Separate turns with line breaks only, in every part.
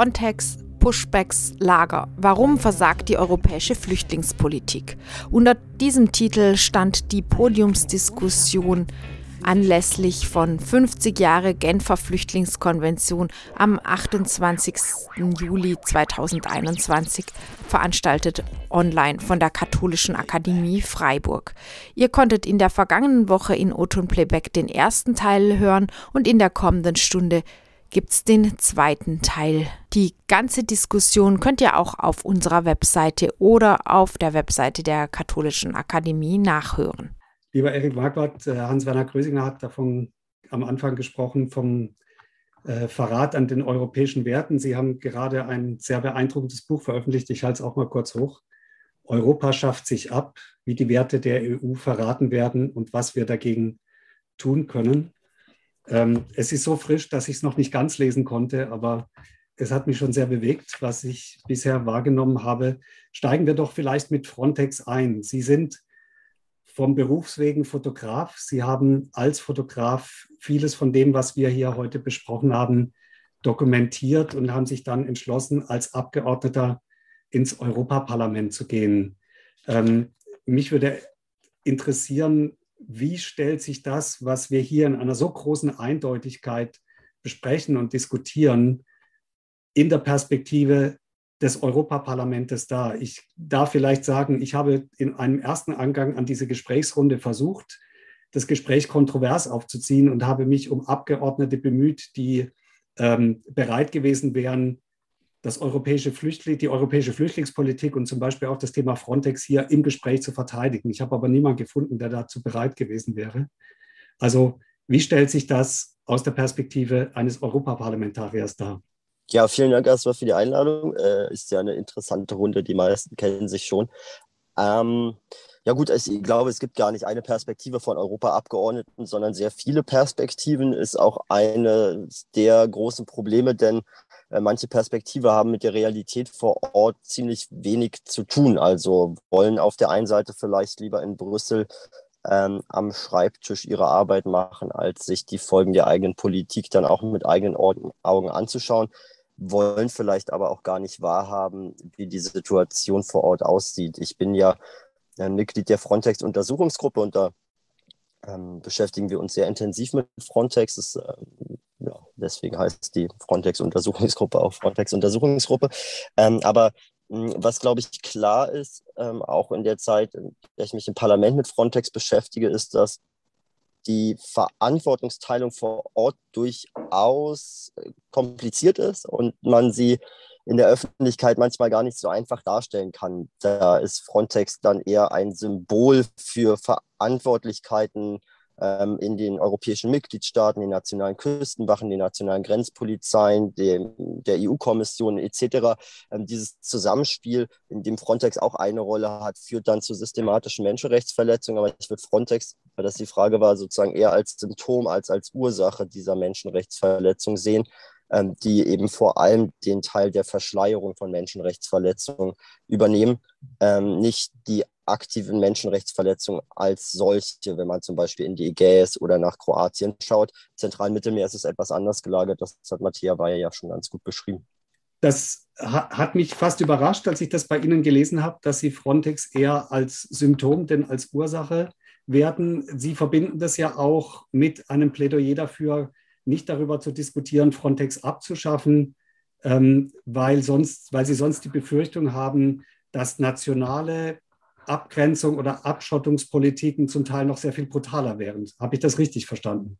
Frontex, Pushbacks, Lager. Warum versagt die europäische Flüchtlingspolitik? Unter diesem Titel stand die Podiumsdiskussion anlässlich von 50 Jahre Genfer Flüchtlingskonvention am 28. Juli 2021 veranstaltet online von der Katholischen Akademie Freiburg. Ihr konntet in der vergangenen Woche in Oton Playback den ersten Teil hören und in der kommenden Stunde gibt's den zweiten Teil. Die ganze Diskussion könnt ihr auch auf unserer Webseite oder auf der Webseite der Katholischen Akademie nachhören.
Lieber Erik Marquardt, äh, Hans-Werner Grösinger hat davon am Anfang gesprochen, vom äh, Verrat an den europäischen Werten. Sie haben gerade ein sehr beeindruckendes Buch veröffentlicht. Ich halte es auch mal kurz hoch. Europa schafft sich ab, wie die Werte der EU verraten werden und was wir dagegen tun können. Ähm, es ist so frisch, dass ich es noch nicht ganz lesen konnte, aber es hat mich schon sehr bewegt, was ich bisher wahrgenommen habe. Steigen wir doch vielleicht mit Frontex ein. Sie sind vom Berufswegen Fotograf. Sie haben als Fotograf vieles von dem, was wir hier heute besprochen haben, dokumentiert und haben sich dann entschlossen, als Abgeordneter ins Europaparlament zu gehen. Ähm, mich würde interessieren, wie stellt sich das, was wir hier in einer so großen Eindeutigkeit besprechen und diskutieren, in der Perspektive des Europaparlamentes dar. Ich darf vielleicht sagen, ich habe in einem ersten Angang an diese Gesprächsrunde versucht, das Gespräch kontrovers aufzuziehen und habe mich um Abgeordnete bemüht, die ähm, bereit gewesen wären, das europäische Flüchtling, die europäische Flüchtlingspolitik und zum Beispiel auch das Thema Frontex hier im Gespräch zu verteidigen. Ich habe aber niemanden gefunden, der dazu bereit gewesen wäre. Also wie stellt sich das aus der Perspektive eines Europaparlamentariers dar?
Ja, vielen Dank erstmal für die Einladung. Äh, ist ja eine interessante Runde, die meisten kennen sich schon. Ähm, ja gut, ich glaube, es gibt gar nicht eine Perspektive von Europaabgeordneten, sondern sehr viele Perspektiven ist auch eine der großen Probleme, denn manche Perspektive haben mit der Realität vor Ort ziemlich wenig zu tun. Also wollen auf der einen Seite vielleicht lieber in Brüssel ähm, am Schreibtisch ihre Arbeit machen, als sich die Folgen der eigenen Politik dann auch mit eigenen Augen anzuschauen, wollen vielleicht aber auch gar nicht wahrhaben, wie die Situation vor Ort aussieht. Ich bin ja ein Mitglied der Frontex-Untersuchungsgruppe und da ähm, beschäftigen wir uns sehr intensiv mit Frontex. Das, äh, ja, deswegen heißt die Frontex-Untersuchungsgruppe auch Frontex-Untersuchungsgruppe. Ähm, aber hm, was, glaube ich, klar ist, ähm, auch in der Zeit, in der ich mich im Parlament mit Frontex beschäftige, ist, dass die Verantwortungsteilung vor Ort durchaus äh, kompliziert ist und man sie in der Öffentlichkeit manchmal gar nicht so einfach darstellen kann. Da ist Frontex dann eher ein Symbol für Verantwortlichkeiten in den europäischen Mitgliedstaaten, den nationalen Küstenwachen, den nationalen Grenzpolizeien, dem, der EU-Kommission etc. Ähm, dieses Zusammenspiel, in dem Frontex auch eine Rolle hat, führt dann zu systematischen Menschenrechtsverletzungen. Aber ich würde Frontex, weil das die Frage war, sozusagen eher als Symptom als als Ursache dieser Menschenrechtsverletzung sehen ähm, die eben vor allem den Teil der Verschleierung von Menschenrechtsverletzungen übernehmen, ähm, nicht die aktiven Menschenrechtsverletzungen als solche, wenn man zum Beispiel in die Ägäis oder nach Kroatien schaut. Zentralen Mittelmeer ist es etwas anders gelagert, das hat Matthias Weyer ja schon ganz gut beschrieben.
Das hat mich fast überrascht, als ich das bei Ihnen gelesen habe, dass Sie Frontex eher als Symptom denn als Ursache werten. Sie verbinden das ja auch mit einem Plädoyer dafür, nicht darüber zu diskutieren, Frontex abzuschaffen, ähm, weil, sonst, weil sie sonst die Befürchtung haben, dass nationale Abgrenzung oder Abschottungspolitiken zum Teil noch sehr viel brutaler wären. Habe ich das richtig verstanden?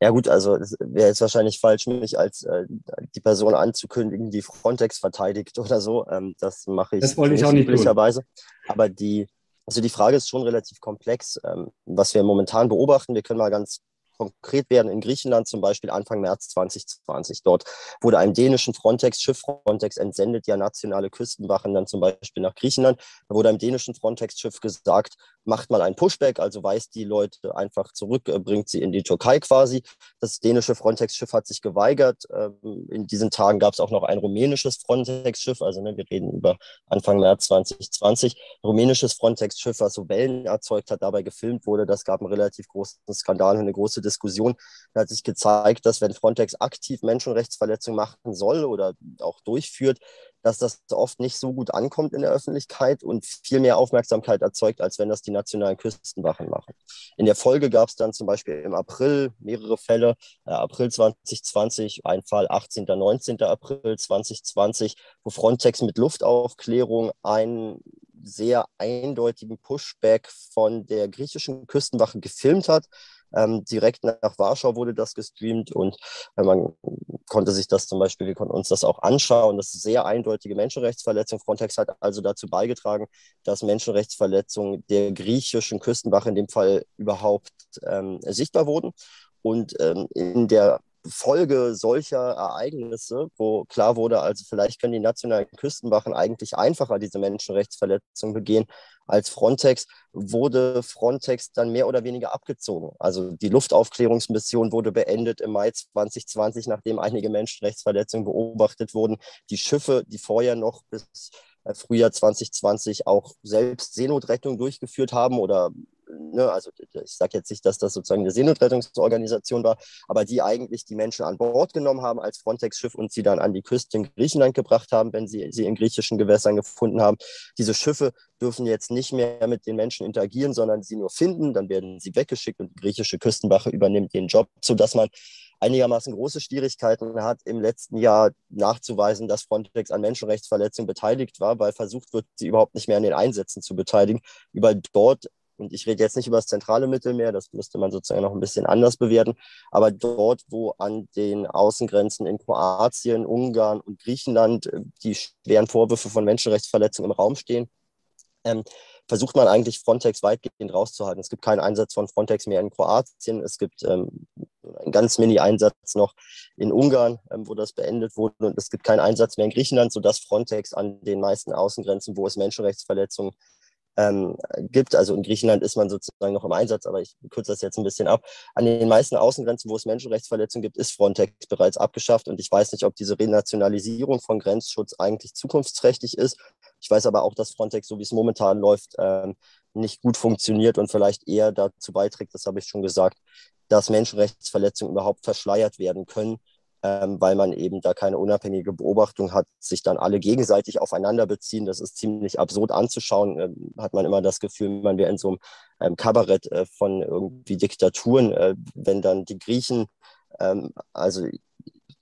Ja gut, also es wäre jetzt wahrscheinlich falsch, mich als äh, die Person anzukündigen, die Frontex verteidigt oder so. Ähm, das mache ich,
das wollte ich auch nicht üblicherweise.
Aber die, also die Frage ist schon relativ komplex. Ähm, was wir momentan beobachten, wir können mal ganz konkret werden in Griechenland zum Beispiel Anfang März 2020. Dort wurde einem dänischen Frontex-Schiff, Frontex entsendet ja nationale Küstenwachen dann zum Beispiel nach Griechenland, da wurde einem dänischen Frontex-Schiff gesagt, macht man ein Pushback, also weist die Leute einfach zurück, äh, bringt sie in die Türkei quasi. Das dänische Frontex-Schiff hat sich geweigert. Ähm, in diesen Tagen gab es auch noch ein rumänisches Frontex-Schiff, also ne, wir reden über Anfang März 2020. Rumänisches Frontex-Schiff, was so Wellen erzeugt hat, dabei gefilmt wurde. Das gab einen relativ großen Skandal und eine große Diskussion. Da hat sich gezeigt, dass wenn Frontex aktiv Menschenrechtsverletzungen machen soll oder auch durchführt, dass das oft nicht so gut ankommt in der Öffentlichkeit und viel mehr Aufmerksamkeit erzeugt, als wenn das die nationalen Küstenwachen machen. In der Folge gab es dann zum Beispiel im April mehrere Fälle, äh, April 2020, ein Fall 18. 19. April 2020, wo Frontex mit Luftaufklärung einen sehr eindeutigen Pushback von der griechischen Küstenwache gefilmt hat ähm, direkt nach Warschau wurde das gestreamt und äh, man konnte sich das zum Beispiel, wir konnten uns das auch anschauen. Das ist sehr eindeutige Menschenrechtsverletzung. Frontex hat also dazu beigetragen, dass Menschenrechtsverletzungen der griechischen Küstenwache in dem Fall überhaupt ähm, sichtbar wurden. Und ähm, in der Folge solcher Ereignisse, wo klar wurde, also vielleicht können die nationalen Küstenwachen eigentlich einfacher diese Menschenrechtsverletzungen begehen als Frontex, wurde Frontex dann mehr oder weniger abgezogen. Also die Luftaufklärungsmission wurde beendet im Mai 2020, nachdem einige Menschenrechtsverletzungen beobachtet wurden. Die Schiffe, die vorher noch bis äh, Frühjahr 2020 auch selbst Seenotrettung durchgeführt haben oder ne, also ich sage jetzt nicht, dass das sozusagen eine Seenotrettungsorganisation war, aber die eigentlich die Menschen an Bord genommen haben als Frontex-Schiff und sie dann an die Küste in Griechenland gebracht haben, wenn sie sie in griechischen Gewässern gefunden haben. Diese Schiffe dürfen jetzt nicht mehr mit den Menschen interagieren, sondern sie nur finden, dann werden sie weggeschickt und die griechische Küstenwache übernimmt den Job, sodass man einigermaßen große Schwierigkeiten hat, im letzten Jahr nachzuweisen, dass Frontex an Menschenrechtsverletzungen beteiligt war, weil versucht wird, sie überhaupt nicht mehr an den Einsätzen zu beteiligen, überall dort und ich rede jetzt nicht über das zentrale Mittelmeer, das müsste man sozusagen noch ein bisschen anders bewerten, aber dort, wo an den Außengrenzen in Kroatien, Ungarn und Griechenland äh, die schweren Vorwürfe von Menschenrechtsverletzungen im Raum stehen, ähm, versucht man eigentlich Frontex weitgehend rauszuhalten. Es gibt keinen Einsatz von Frontex mehr in Kroatien. Es gibt ähm, einen ganz Mini-Einsatz noch in Ungarn, ähm, wo das beendet wurde. Und es gibt keinen Einsatz mehr in Griechenland, sodass Frontex an den meisten Außengrenzen, wo es Menschenrechtsverletzungen ähm, gibt. Also in Griechenland ist man sozusagen noch im Einsatz, aber ich kürze das jetzt ein bisschen ab. An den meisten Außengrenzen, wo es Menschenrechtsverletzungen gibt, ist Frontex bereits abgeschafft. Und ich weiß nicht, ob diese Renationalisierung von Grenzschutz eigentlich zukunftsträchtig ist. Ich weiß aber auch, dass Frontex, so wie es momentan läuft, ähm, nicht gut funktioniert und vielleicht eher dazu beiträgt, das habe ich schon gesagt, dass Menschenrechtsverletzungen überhaupt verschleiert werden können ähm, weil man eben da keine unabhängige Beobachtung hat, sich dann alle gegenseitig aufeinander beziehen. Das ist ziemlich absurd anzuschauen. Ähm, hat man immer das Gefühl, man wäre in so einem ähm, Kabarett äh, von irgendwie Diktaturen, äh, wenn dann die Griechen, ähm, also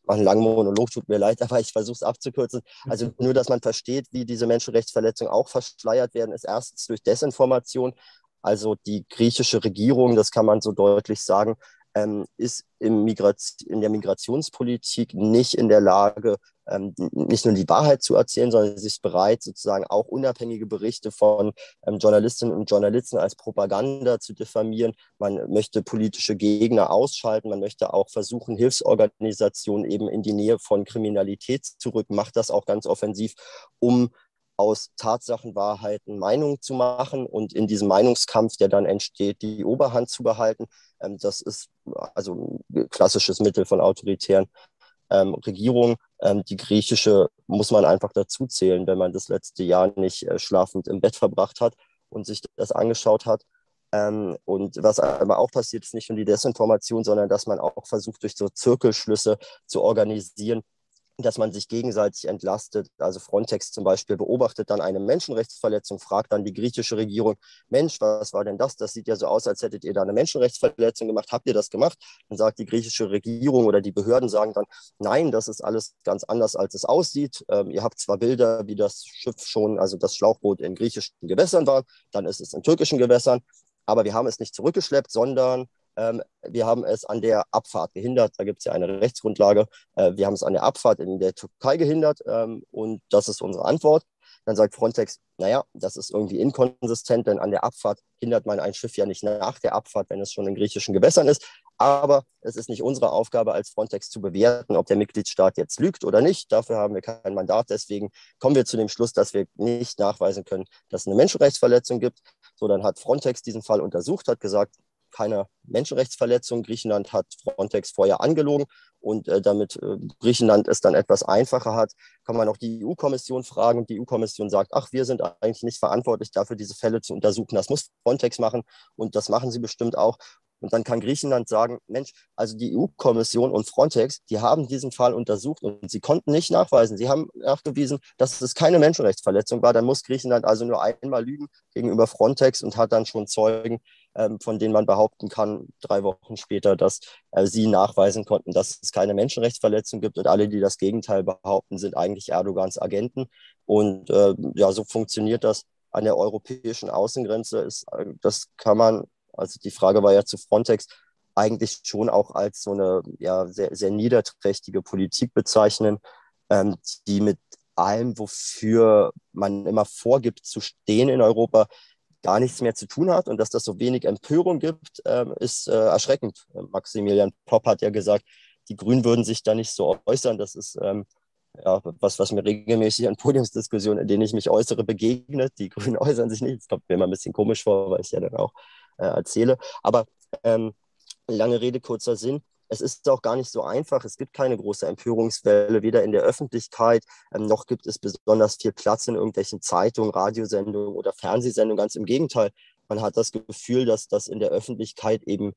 einen langen Monolog, tut mir leid, aber ich versuche es abzukürzen. Also nur, dass man versteht, wie diese Menschenrechtsverletzungen auch verschleiert werden, ist erstens durch Desinformation. Also die griechische Regierung, das kann man so deutlich sagen, ähm, ist in der Migrationspolitik nicht in der Lage, ähm, nicht nur die Wahrheit zu erzählen, sondern sie ist bereit, sozusagen auch unabhängige Berichte von ähm, Journalistinnen und Journalisten als Propaganda zu diffamieren. Man möchte politische Gegner ausschalten, man möchte auch versuchen, Hilfsorganisationen eben in die Nähe von Kriminalität zu rücken, macht das auch ganz offensiv, um aus Tatsachenwahrheiten Meinungen zu machen und in diesem Meinungskampf, der dann entsteht, die Oberhand zu behalten. Ähm, das ist also ein klassisches Mittel von autoritären ähm, Regierungen. Ähm, die griechische muss man einfach dazu zählen, wenn man das letzte Jahr nicht äh, schlafend im Bett verbracht hat und sich das angeschaut hat. Und was aber auch passiert, ist nicht nur die Desinformation, sondern dass man auch versucht, durch so Zirkelschlüsse zu organisieren, dass man sich gegenseitig entlastet. Also Frontex zum Beispiel beobachtet dann eine Menschenrechtsverletzung, fragt dann die griechische Regierung, Mensch, was war denn das? Das sieht ja so aus, als hättet ihr da eine Menschenrechtsverletzung gemacht. Habt ihr das gemacht? Dann sagt die griechische Regierung oder die Behörden sagen dann, nein, das ist alles ganz anders, als es aussieht. Ähm, ihr habt zwar Bilder, wie das Schiff schon, also das Schlauchboot in griechischen Gewässern war, dann ist es in türkischen Gewässern, aber wir haben es nicht zurückgeschleppt, sondern ähm, wir haben es an der Abfahrt gehindert. Da gibt es ja eine Rechtsgrundlage. Äh, wir haben es an der Abfahrt in der Türkei gehindert ähm, und das ist unsere Antwort. Dann sagt Frontex, naja, das ist irgendwie inkonsistent, denn an der Abfahrt hindert man ein Schiff ja nicht nach der Abfahrt, wenn es schon in griechischen Gewässern ist. Aber es ist nicht unsere Aufgabe als Frontex zu bewerten, ob der Mitgliedstaat jetzt lügt oder nicht. Dafür haben wir kein Mandat. Deswegen kommen wir zu dem Schluss, dass wir nicht nachweisen können, dass es eine Menschenrechtsverletzung gibt, So, dann hat Frontex diesen Fall untersucht, hat gesagt, keine Menschenrechtsverletzung. Griechenland hat Frontex vorher angelogen und äh, damit äh, Griechenland es dann etwas einfacher hat, kann man auch die EU-Kommission fragen. Die EU-Kommission sagt, ach, wir sind eigentlich nicht verantwortlich dafür, diese Fälle zu untersuchen. Das muss Frontex machen und das machen sie bestimmt auch. Und dann kann Griechenland sagen, Mensch, also die EU-Kommission und Frontex, die haben diesen Fall untersucht und sie konnten nicht nachweisen. Sie haben nachgewiesen, dass es keine Menschenrechtsverletzung war. Dann muss Griechenland also nur einmal lügen gegenüber Frontex und hat dann schon Zeugen, von denen man behaupten kann, drei Wochen später, dass äh, sie nachweisen konnten, dass es keine Menschenrechtsverletzung gibt. Und alle, die das Gegenteil behaupten, sind eigentlich Erdogans Agenten. Und äh, ja, so funktioniert das an der europäischen Außengrenze. Ist, äh, das kann man also die Frage war ja zu Frontex eigentlich schon auch als so eine ja, sehr, sehr niederträchtige Politik bezeichnen, ähm, die mit allem, wofür man immer vorgibt zu stehen in Europa, gar nichts mehr zu tun hat und dass das so wenig Empörung gibt, ähm, ist äh, erschreckend. Maximilian Popp hat ja gesagt, die Grünen würden sich da nicht so äußern. Das ist ähm, ja, was, was mir regelmäßig an Podiumsdiskussionen, in denen ich mich äußere, begegnet. Die Grünen äußern sich nicht. Das kommt mir immer ein bisschen komisch vor, weil ich ja dann auch äh, erzähle. Aber ähm, lange Rede, kurzer Sinn. Es ist auch gar nicht so einfach. Es gibt keine große Empörungswelle, weder in der Öffentlichkeit, ähm, noch gibt es besonders viel Platz in irgendwelchen Zeitungen, Radiosendungen oder Fernsehsendungen. Ganz im Gegenteil. Man hat das Gefühl, dass das in der Öffentlichkeit eben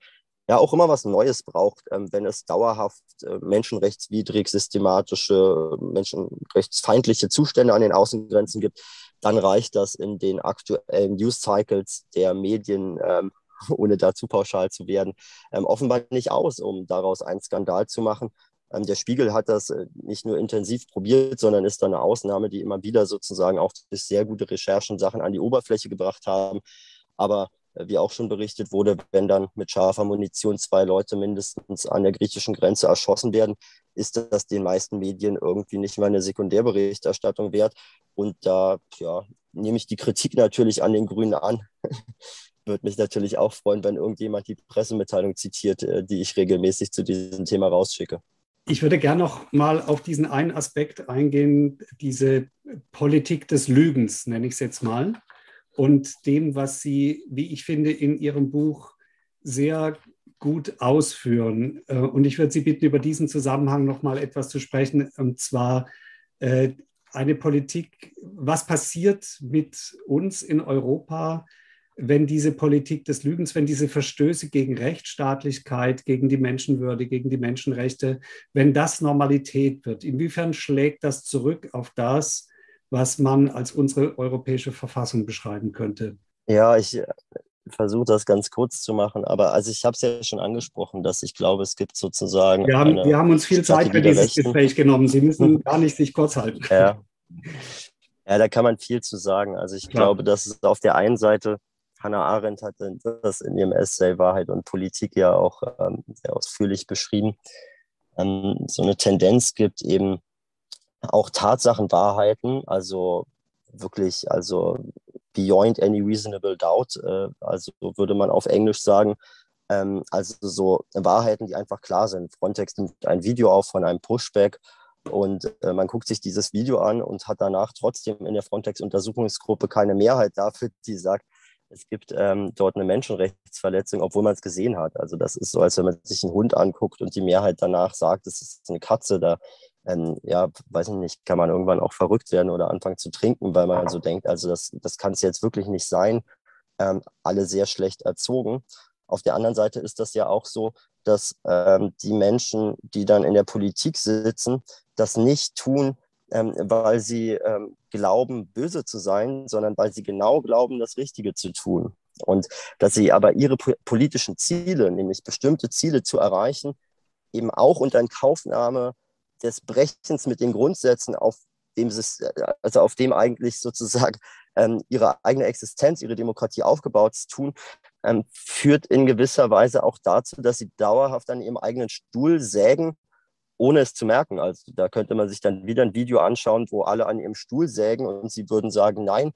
ja auch immer was Neues braucht, ähm, wenn es dauerhaft äh, menschenrechtswidrig, systematische, menschenrechtsfeindliche Zustände an den Außengrenzen gibt, dann reicht das in den aktuellen News-Cycles der Medien, ähm, ohne dazu pauschal zu werden, ähm, offenbar nicht aus, um daraus einen Skandal zu machen. Ähm, der Spiegel hat das äh, nicht nur intensiv probiert, sondern ist dann eine Ausnahme, die immer wieder sozusagen auch durch sehr gute Recherchen Sachen an die Oberfläche gebracht haben. Aber äh, wie auch schon berichtet wurde, wenn dann mit scharfer Munition zwei Leute mindestens an der griechischen Grenze erschossen werden, ist das den meisten Medien irgendwie nicht mal eine Sekundärberichterstattung wert. Und da ja, nehme ich die Kritik natürlich an den Grünen an. Würde mich natürlich auch freuen, wenn irgendjemand die Pressemitteilung zitiert, äh, die ich regelmäßig zu diesem Thema rausschicke.
Ich würde gerne noch mal auf diesen einen Aspekt eingehen, diese Politik des Lügens, nenne ich es jetzt mal und dem, was Sie, wie ich finde, in Ihrem Buch sehr gut ausführen. Äh, und ich würde Sie bitten, über diesen Zusammenhang noch mal etwas zu sprechen, und zwar äh, eine Politik, was passiert mit uns in Europa, wenn diese Politik des Lügens, wenn diese Verstöße gegen Rechtsstaatlichkeit, gegen die Menschenwürde, gegen die Menschenrechte, wenn das Normalität wird, inwiefern schlägt das zurück auf das, was man als unsere europäische Verfassung beschreiben könnte?
Ja, ich äh, versuche das ganz kurz zu machen, aber also ich habe es ja schon angesprochen, dass ich glaube, es gibt sozusagen.
Wir haben, wir haben uns viel Zeit für dieses Gespräch genommen. Sie müssen gar nicht sich kurz halten.
Ja. ja, da kann man viel zu sagen. Also ich Klar. glaube, dass es auf der einen Seite, Hannah Arendt hat das in ihrem Essay Wahrheit und Politik ja auch ähm, sehr ausführlich beschrieben, ähm, so eine Tendenz gibt, eben auch Tatsachenwahrheiten, also wirklich, also beyond any reasonable doubt, äh, also würde man auf Englisch sagen, ähm, also so Wahrheiten, die einfach klar sind. Frontex nimmt ein Video auf von einem Pushback und äh, man guckt sich dieses Video an und hat danach trotzdem in der Frontex-Untersuchungsgruppe keine Mehrheit dafür, die sagt, es gibt ähm, dort eine Menschenrechtsverletzung, obwohl man es gesehen hat. Also das ist so, als wenn man sich einen Hund anguckt und die Mehrheit danach sagt, es ist eine Katze. Da ähm, ja, weiß ich nicht, kann man irgendwann auch verrückt werden oder anfangen zu trinken, weil man so denkt, also das, das kann es jetzt wirklich nicht sein. Ähm, alle sehr schlecht erzogen. Auf der anderen Seite ist das ja auch so, dass ähm, die Menschen, die dann in der Politik sitzen, das nicht tun, ähm, weil sie ähm, glauben, böse zu sein, sondern weil sie genau glauben, das Richtige zu tun. Und dass sie aber ihre politischen Ziele, nämlich bestimmte Ziele zu erreichen, eben auch unter Inkaufnahme des Brechens mit den Grundsätzen, auf dem, also auf dem eigentlich sozusagen ähm, ihre eigene Existenz, ihre Demokratie aufgebaut zu tun, ähm, führt in gewisser Weise auch dazu, dass sie dauerhaft an ihrem eigenen Stuhl sägen, ohne es zu merken. Also da könnte man sich dann wieder ein Video anschauen, wo alle an ihrem Stuhl sägen und sie würden sagen, nein,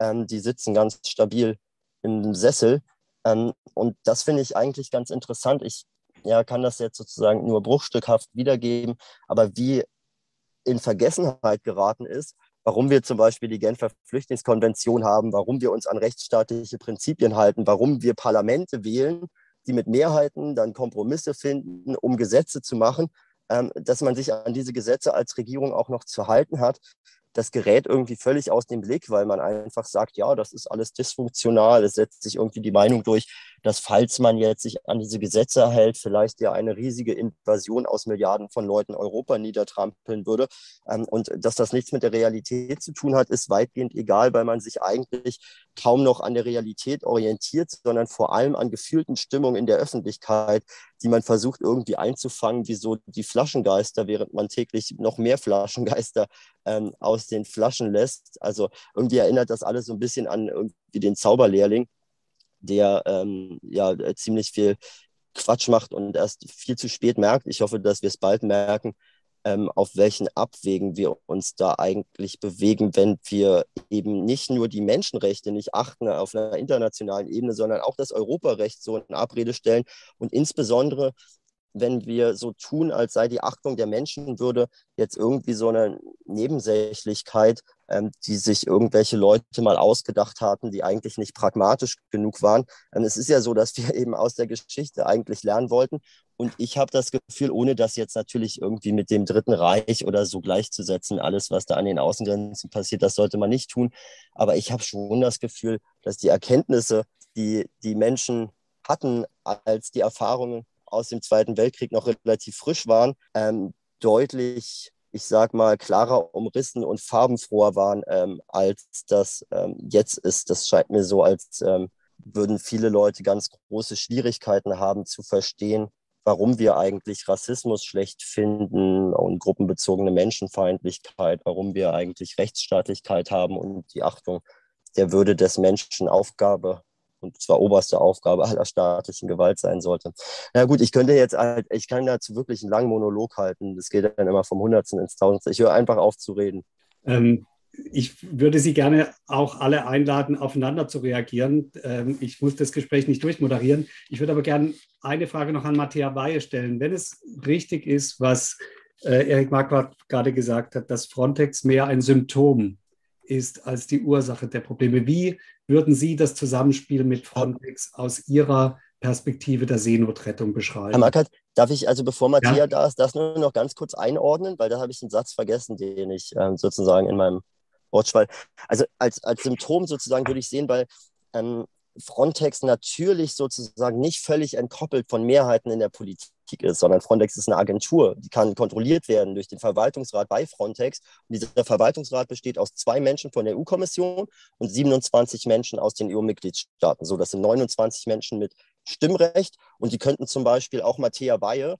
ähm, die sitzen ganz stabil im Sessel. Ähm, und das finde ich eigentlich ganz interessant. Ich ja, kann das jetzt sozusagen nur bruchstückhaft wiedergeben, aber wie in Vergessenheit geraten ist, warum wir zum Beispiel die Genfer Flüchtlingskonvention haben, warum wir uns an rechtsstaatliche Prinzipien halten, warum wir Parlamente wählen, die mit Mehrheiten dann Kompromisse finden, um Gesetze zu machen, dass man sich an diese Gesetze als Regierung auch noch zu halten hat das gerät irgendwie völlig aus dem Blick, weil man einfach sagt, ja, das ist alles dysfunktional. Es setzt sich irgendwie die Meinung durch, dass falls man jetzt sich an diese Gesetze hält, vielleicht ja eine riesige Invasion aus Milliarden von Leuten Europa niedertrampeln würde. Ähm, und dass das nichts mit der Realität zu tun hat, ist weitgehend egal, weil man sich eigentlich kaum noch an der Realität orientiert, sondern vor allem an gefühlten Stimmungen in der Öffentlichkeit, die man versucht irgendwie einzufangen, wie so die Flaschengeister, während man täglich noch mehr Flaschengeister ähm, aus den Flaschen lässt. Also irgendwie erinnert das alles so ein bisschen an irgendwie den Zauberlehrling, der ähm, ja ziemlich viel Quatsch macht und erst viel zu spät merkt. Ich hoffe, dass wir es bald merken, ähm, auf welchen Abwägen wir uns da eigentlich bewegen, wenn wir eben nicht nur die Menschenrechte nicht achten auf einer internationalen Ebene, sondern auch das Europarecht so in Abrede stellen und insbesondere wenn wir so tun, als sei die Achtung der Menschenwürde jetzt irgendwie so eine Nebensächlichkeit, die sich irgendwelche Leute mal ausgedacht hatten, die eigentlich nicht pragmatisch genug waren. Ähm, es ist ja so, dass wir eben aus der Geschichte eigentlich lernen wollten. Und ich habe das Gefühl, ohne das jetzt natürlich irgendwie mit dem Dritten Reich oder so gleichzusetzen, alles, was da an den Außengrenzen passiert, das sollte man nicht tun. Aber ich habe schon das Gefühl, dass die Erkenntnisse, die die Menschen hatten, als die Erfahrungen aus dem Zweiten Weltkrieg noch relativ frisch waren, ähm, deutlich, ich sag mal, klarer umrissen und farbenfroher waren, ähm, als das ähm, jetzt ist. Das scheint mir so, als ähm, würden viele Leute ganz große Schwierigkeiten haben zu verstehen, warum wir eigentlich Rassismus schlecht finden und gruppenbezogene Menschenfeindlichkeit, warum wir eigentlich Rechtsstaatlichkeit haben und die Achtung der Würde des Menschen Aufgabe und zwar oberste Aufgabe aller staatlichen Gewalt sein sollte. Na gut, ich könnte jetzt, halt, ich kann dazu wirklich einen langen Monolog halten. Das geht dann immer vom Hundertsten ins Tausendste. Ich höre einfach auf zu reden.
Ähm, ich würde Sie gerne auch alle einladen, aufeinander zu reagieren. Ähm, ich muss das Gespräch nicht durchmoderieren. Ich würde aber gerne eine Frage noch an Matthäa Weihe stellen. Wenn es richtig ist, was äh, Erik Marquardt gerade gesagt hat, dass Frontex mehr ein Symptom ist als die Ursache der Probleme. Wie würden Sie das Zusammenspiel mit Frontex aus Ihrer Perspektive der Seenotrettung beschreiben?
Herr Markert, darf ich also, bevor Matthias ja? da ist, das nur noch ganz kurz einordnen, weil da habe ich einen Satz vergessen, den ich ähm, sozusagen in meinem Wortschwall, also als, als Symptom sozusagen würde ich sehen, weil ähm, Frontex natürlich sozusagen nicht völlig entkoppelt von Mehrheiten in der Politik ist, sondern Frontex ist eine Agentur, die kann kontrolliert werden durch den Verwaltungsrat bei Frontex. Und dieser Verwaltungsrat besteht aus zwei Menschen von der EU-Kommission und 27 Menschen aus den EU-Mitgliedstaaten. So, das sind 29 Menschen mit Stimmrecht und die könnten zum Beispiel auch Matthäa ähm,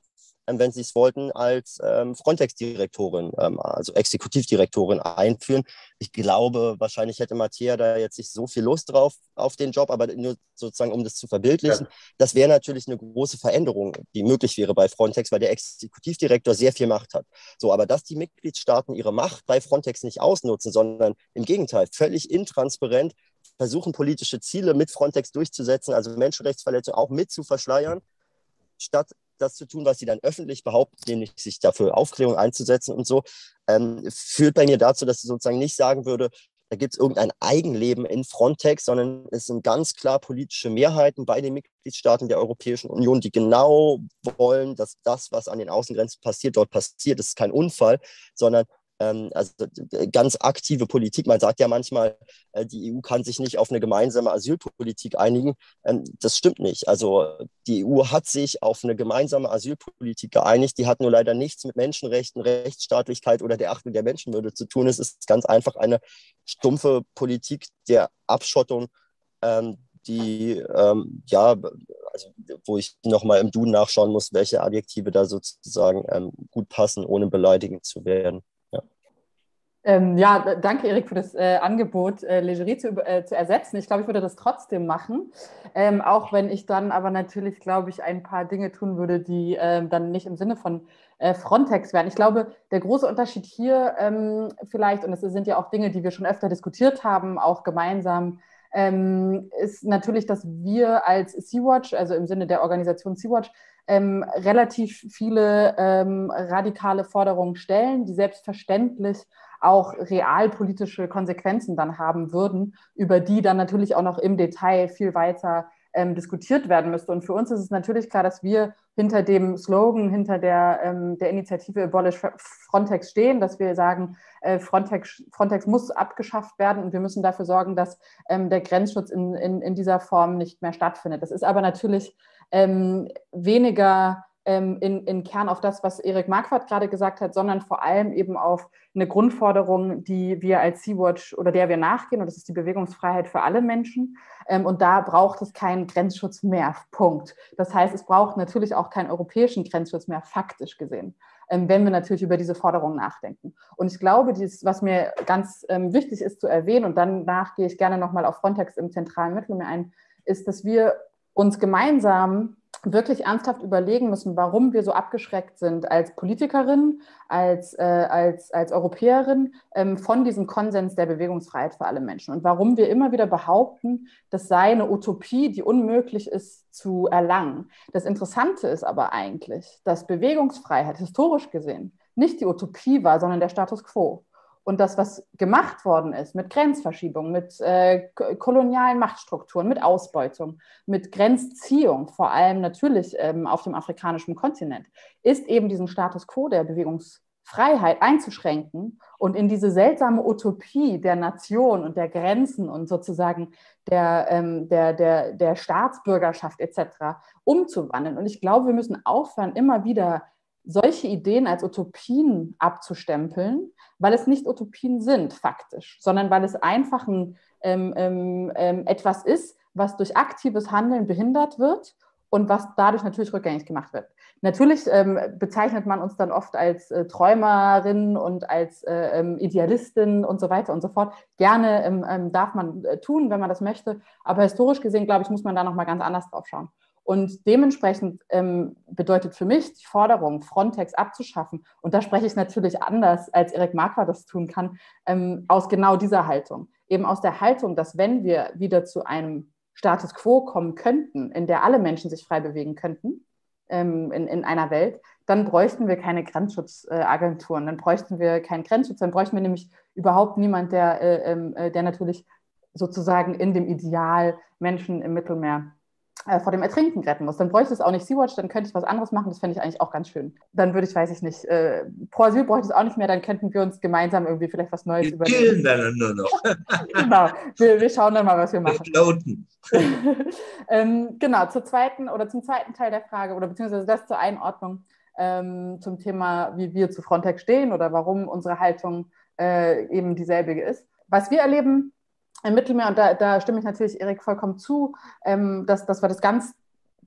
wenn sie es wollten, als ähm, Frontex-Direktorin, ähm, also Exekutivdirektorin einführen. Ich glaube, wahrscheinlich hätte Matthäa da jetzt nicht so viel Lust drauf auf den Job, aber nur sozusagen, um das zu verbildlichen. Ja. Das wäre natürlich eine große Veränderung, die möglich wäre bei Frontex, weil der Exekutivdirektor sehr viel Macht hat. So, aber dass die Mitgliedstaaten ihre Macht bei Frontex nicht ausnutzen, sondern im Gegenteil völlig intransparent versuchen, politische Ziele mit Frontex durchzusetzen, also Menschenrechtsverletzungen auch mit zu verschleiern, statt das zu tun, was sie dann öffentlich behaupten, nämlich sich dafür Aufklärung einzusetzen und so, ähm, führt bei mir dazu, dass ich sozusagen nicht sagen würde, da gibt es irgendein Eigenleben in Frontex, sondern es sind ganz klar politische Mehrheiten bei den Mitgliedstaaten der Europäischen Union, die genau wollen, dass das, was an den Außengrenzen passiert, dort passiert. Das ist kein Unfall, sondern also ganz aktive Politik. Man sagt ja manchmal, äh, die EU kann sich nicht auf eine gemeinsame Asylpolitik einigen. Ähm, das stimmt nicht. Also die EU hat sich auf eine gemeinsame Asylpolitik geeinigt. Die hat nur leider nichts mit Menschenrechten, Rechtsstaatlichkeit oder der Achtung der Menschenwürde zu tun. Es ist ganz einfach eine stumpfe Politik der Abschottung, ähm, die, ähm, ja, also, wo ich nochmal im Duden nachschauen muss, welche Adjektive da sozusagen ähm, gut passen, ohne beleidigend zu werden.
Ähm, ja, danke Erik für das äh, Angebot, äh, Legerie zu, äh, zu ersetzen. Ich glaube, ich würde das trotzdem machen, ähm, auch wenn ich dann aber natürlich, glaube ich, ein paar Dinge tun würde, die ähm, dann nicht im Sinne von äh, Frontex wären. Ich glaube, der große Unterschied hier ähm, vielleicht, und es sind ja auch Dinge, die wir schon öfter diskutiert haben, auch gemeinsam, ähm, ist natürlich, dass wir als Sea-Watch, also im Sinne der Organisation Sea-Watch, ähm, relativ viele radikale Forderungen stellen, die selbstverständlich auch realpolitische Konsequenzen dann haben würden, über die dann natürlich auch noch im Detail viel weiter ähm, diskutiert werden müsste. Und für uns ist es natürlich klar, dass wir hinter dem Slogan, hinter der, ähm, der Initiative Abolish Frontex stehen, dass wir sagen, äh, Frontex, Frontex muss abgeschafft werden und wir müssen dafür sorgen, dass ähm, der Grenzschutz in, in, in dieser Form nicht mehr stattfindet. Das ist aber natürlich ähm, weniger ähm, in, in Kern auf das, was Erik Marquardt gerade gesagt hat, sondern vor allem eben auf eine Grundforderung, die wir als Sea-Watch oder der wir nachgehen, und das ist die Bewegungsfreiheit für alle Menschen. Ähm, und da braucht es keinen Grenzschutz mehr. Punkt. Das heißt, es braucht natürlich auch keinen europäischen Grenzschutz mehr, faktisch gesehen ähm, wenn wir natürlich über diese Forderungen nachdenken. Und ich glaube, dies, was mir ganz ähm, wichtig ist zu erwähnen, und danach gehe ich gerne nochmal auf Frontex im zentralen Mittelmeer ein, ist, dass wir uns gemeinsam wirklich ernsthaft überlegen müssen, warum wir so abgeschreckt sind als Politikerin, als, äh, als, als Europäerin ähm, von diesem Konsens der Bewegungsfreiheit für alle Menschen und warum wir immer wieder behaupten, das sei eine Utopie, die unmöglich ist zu erlangen. Das Interessante ist aber eigentlich, dass Bewegungsfreiheit historisch gesehen nicht die Utopie war, sondern der Status quo. Und das, was gemacht worden ist mit Grenzverschiebung, mit äh, kolonialen Machtstrukturen, mit Ausbeutung, mit Grenzziehung, vor allem natürlich ähm, auf dem afrikanischen Kontinent, ist eben diesen Status quo der Bewegungsfreiheit einzuschränken und in diese seltsame Utopie der Nation und der Grenzen und sozusagen der, ähm, der, der, der Staatsbürgerschaft etc. umzuwandeln. Und ich glaube, wir müssen aufhören, immer wieder solche Ideen als Utopien abzustempeln, weil es nicht Utopien sind, faktisch, sondern weil es einfach ein, ähm, ähm, ähm, etwas ist, was durch aktives Handeln behindert wird und was dadurch natürlich rückgängig gemacht wird. Natürlich ähm, bezeichnet man uns dann oft als äh, Träumerin und als äh, ähm, Idealistin und so weiter und so fort. Gerne ähm, darf man äh, tun, wenn man das möchte, aber historisch gesehen, glaube ich, muss man da nochmal ganz anders drauf schauen. Und dementsprechend ähm, bedeutet für mich die Forderung, Frontex abzuschaffen, und da spreche ich natürlich anders, als Erik Marquardt das tun kann, ähm, aus genau dieser Haltung. Eben aus der Haltung, dass wenn wir wieder zu einem Status quo kommen könnten, in der alle Menschen sich frei bewegen könnten, ähm, in, in einer Welt, dann bräuchten wir keine Grenzschutzagenturen, dann bräuchten wir keinen Grenzschutz, dann bräuchten wir nämlich überhaupt niemand, der, äh, ähm, äh, der natürlich sozusagen in dem Ideal Menschen im Mittelmeer äh, vor dem Ertrinken retten muss. Dann bräuchte es auch nicht Sea-Watch, dann könnte ich was anderes machen. Das fände ich eigentlich auch ganz schön. Dann würde ich, weiß ich nicht, äh, Pro Asyl bräuchte es auch nicht mehr, dann könnten wir uns gemeinsam irgendwie vielleicht was Neues
überlegen. Wir nur noch.
genau, wir, wir, schauen dann mal, was wir machen. ähm, genau, zur zweiten oder zum zweiten Teil der Frage oder beziehungsweise das zur Einordnung ähm, zum Thema, wie wir zu Frontex stehen oder warum unsere Haltung äh, eben dieselbige ist. Was wir erleben, im Mittelmeer, und da, da stimme ich natürlich Erik vollkommen zu, ähm, dass, dass wir das ganz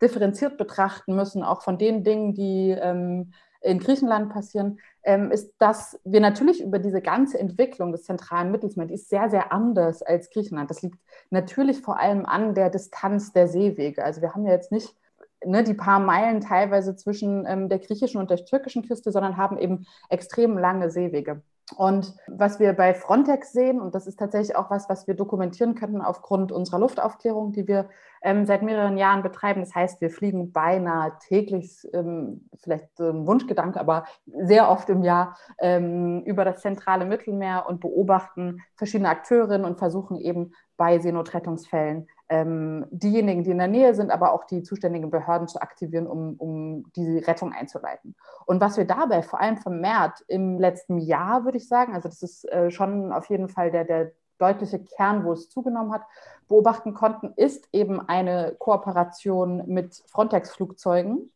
differenziert betrachten müssen, auch von den Dingen, die ähm, in Griechenland passieren, ähm, ist, dass wir natürlich über diese ganze Entwicklung des zentralen Mittelmeers, die ist sehr, sehr anders als Griechenland. Das liegt natürlich vor allem an der Distanz der Seewege. Also wir haben ja jetzt nicht ne, die paar Meilen teilweise zwischen ähm, der griechischen und der türkischen Küste, sondern haben eben extrem lange Seewege. Und was wir bei Frontex sehen, und das ist tatsächlich auch was, was wir dokumentieren könnten aufgrund unserer Luftaufklärung, die wir ähm, seit mehreren Jahren betreiben. Das heißt, wir fliegen beinahe täglich, ähm, vielleicht ein Wunschgedanke, aber sehr oft im Jahr ähm, über das zentrale Mittelmeer und beobachten verschiedene Akteurinnen und versuchen eben bei Seenotrettungsfällen ähm, diejenigen, die in der Nähe sind, aber auch die zuständigen Behörden zu aktivieren, um, um diese Rettung einzuleiten. Und was wir dabei vor allem vermehrt im letzten Jahr, würde ich sagen, also das ist äh, schon auf jeden Fall der, der deutliche Kern, wo es zugenommen hat, beobachten konnten, ist eben eine Kooperation mit Frontex-Flugzeugen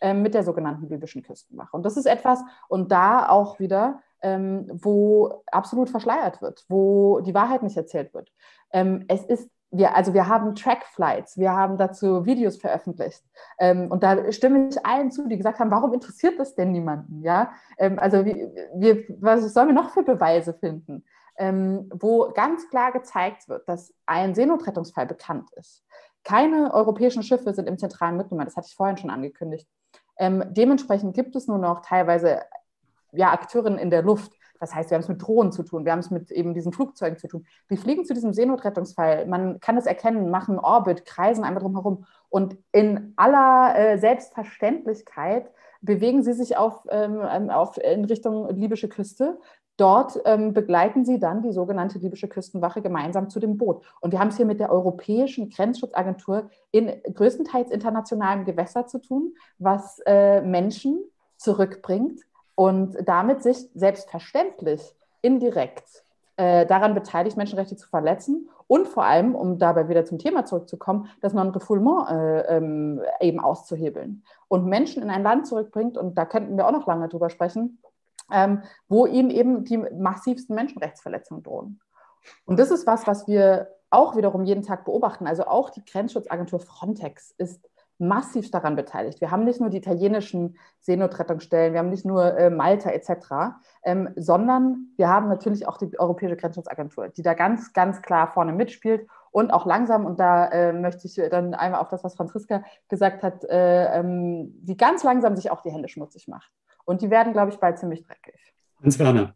äh, mit der sogenannten libyschen Küstenwache. Und das ist etwas, und da auch wieder, ähm, wo absolut verschleiert wird, wo die Wahrheit nicht erzählt wird. Ähm, es ist wir, also wir haben Trackflights, wir haben dazu Videos veröffentlicht. Ähm, und da stimme ich allen zu, die gesagt haben, warum interessiert das denn niemanden? Ja? Ähm, also wir, wir, was sollen wir noch für Beweise finden? Ähm, wo ganz klar gezeigt wird, dass ein Seenotrettungsfall bekannt ist. Keine europäischen Schiffe sind im zentralen Mittelmeer, das hatte ich vorhin schon angekündigt. Ähm, dementsprechend gibt es nur noch teilweise ja, Akteurinnen in der Luft, das heißt, wir haben es mit Drohnen zu tun, wir haben es mit eben diesen Flugzeugen zu tun. Die fliegen zu diesem Seenotrettungsfall, man kann es erkennen, machen Orbit, kreisen einmal drumherum und in aller äh, Selbstverständlichkeit bewegen sie sich auf, ähm, auf, in Richtung libysche Küste, Dort ähm, begleiten sie dann die sogenannte libysche Küstenwache gemeinsam zu dem Boot. Und wir haben es hier mit der Europäischen Grenzschutzagentur in größtenteils internationalem Gewässer zu tun, was äh, Menschen zurückbringt und damit sich selbstverständlich indirekt äh, daran beteiligt, Menschenrechte zu verletzen und vor allem, um dabei wieder zum Thema zurückzukommen, das Non-Refoulement äh, ähm, eben auszuhebeln und Menschen in ein Land zurückbringt, und da könnten wir auch noch lange drüber sprechen, ähm, wo ihnen eben die massivsten Menschenrechtsverletzungen drohen. Und das ist was, was wir auch wiederum jeden Tag beobachten. Also auch die Grenzschutzagentur Frontex ist massiv daran beteiligt. Wir haben nicht nur die italienischen Seenotrettungsstellen, wir haben nicht nur äh, Malta etc., ähm, sondern wir haben natürlich auch die Europäische Grenzschutzagentur, die da ganz, ganz klar vorne mitspielt und auch langsam, und da äh, möchte ich dann einmal auf das, was Franziska gesagt hat, äh, ähm, die ganz langsam sich auch die Hände schmutzig macht. Und die werden, glaube ich, bald ziemlich dreckig.
Hans Werner.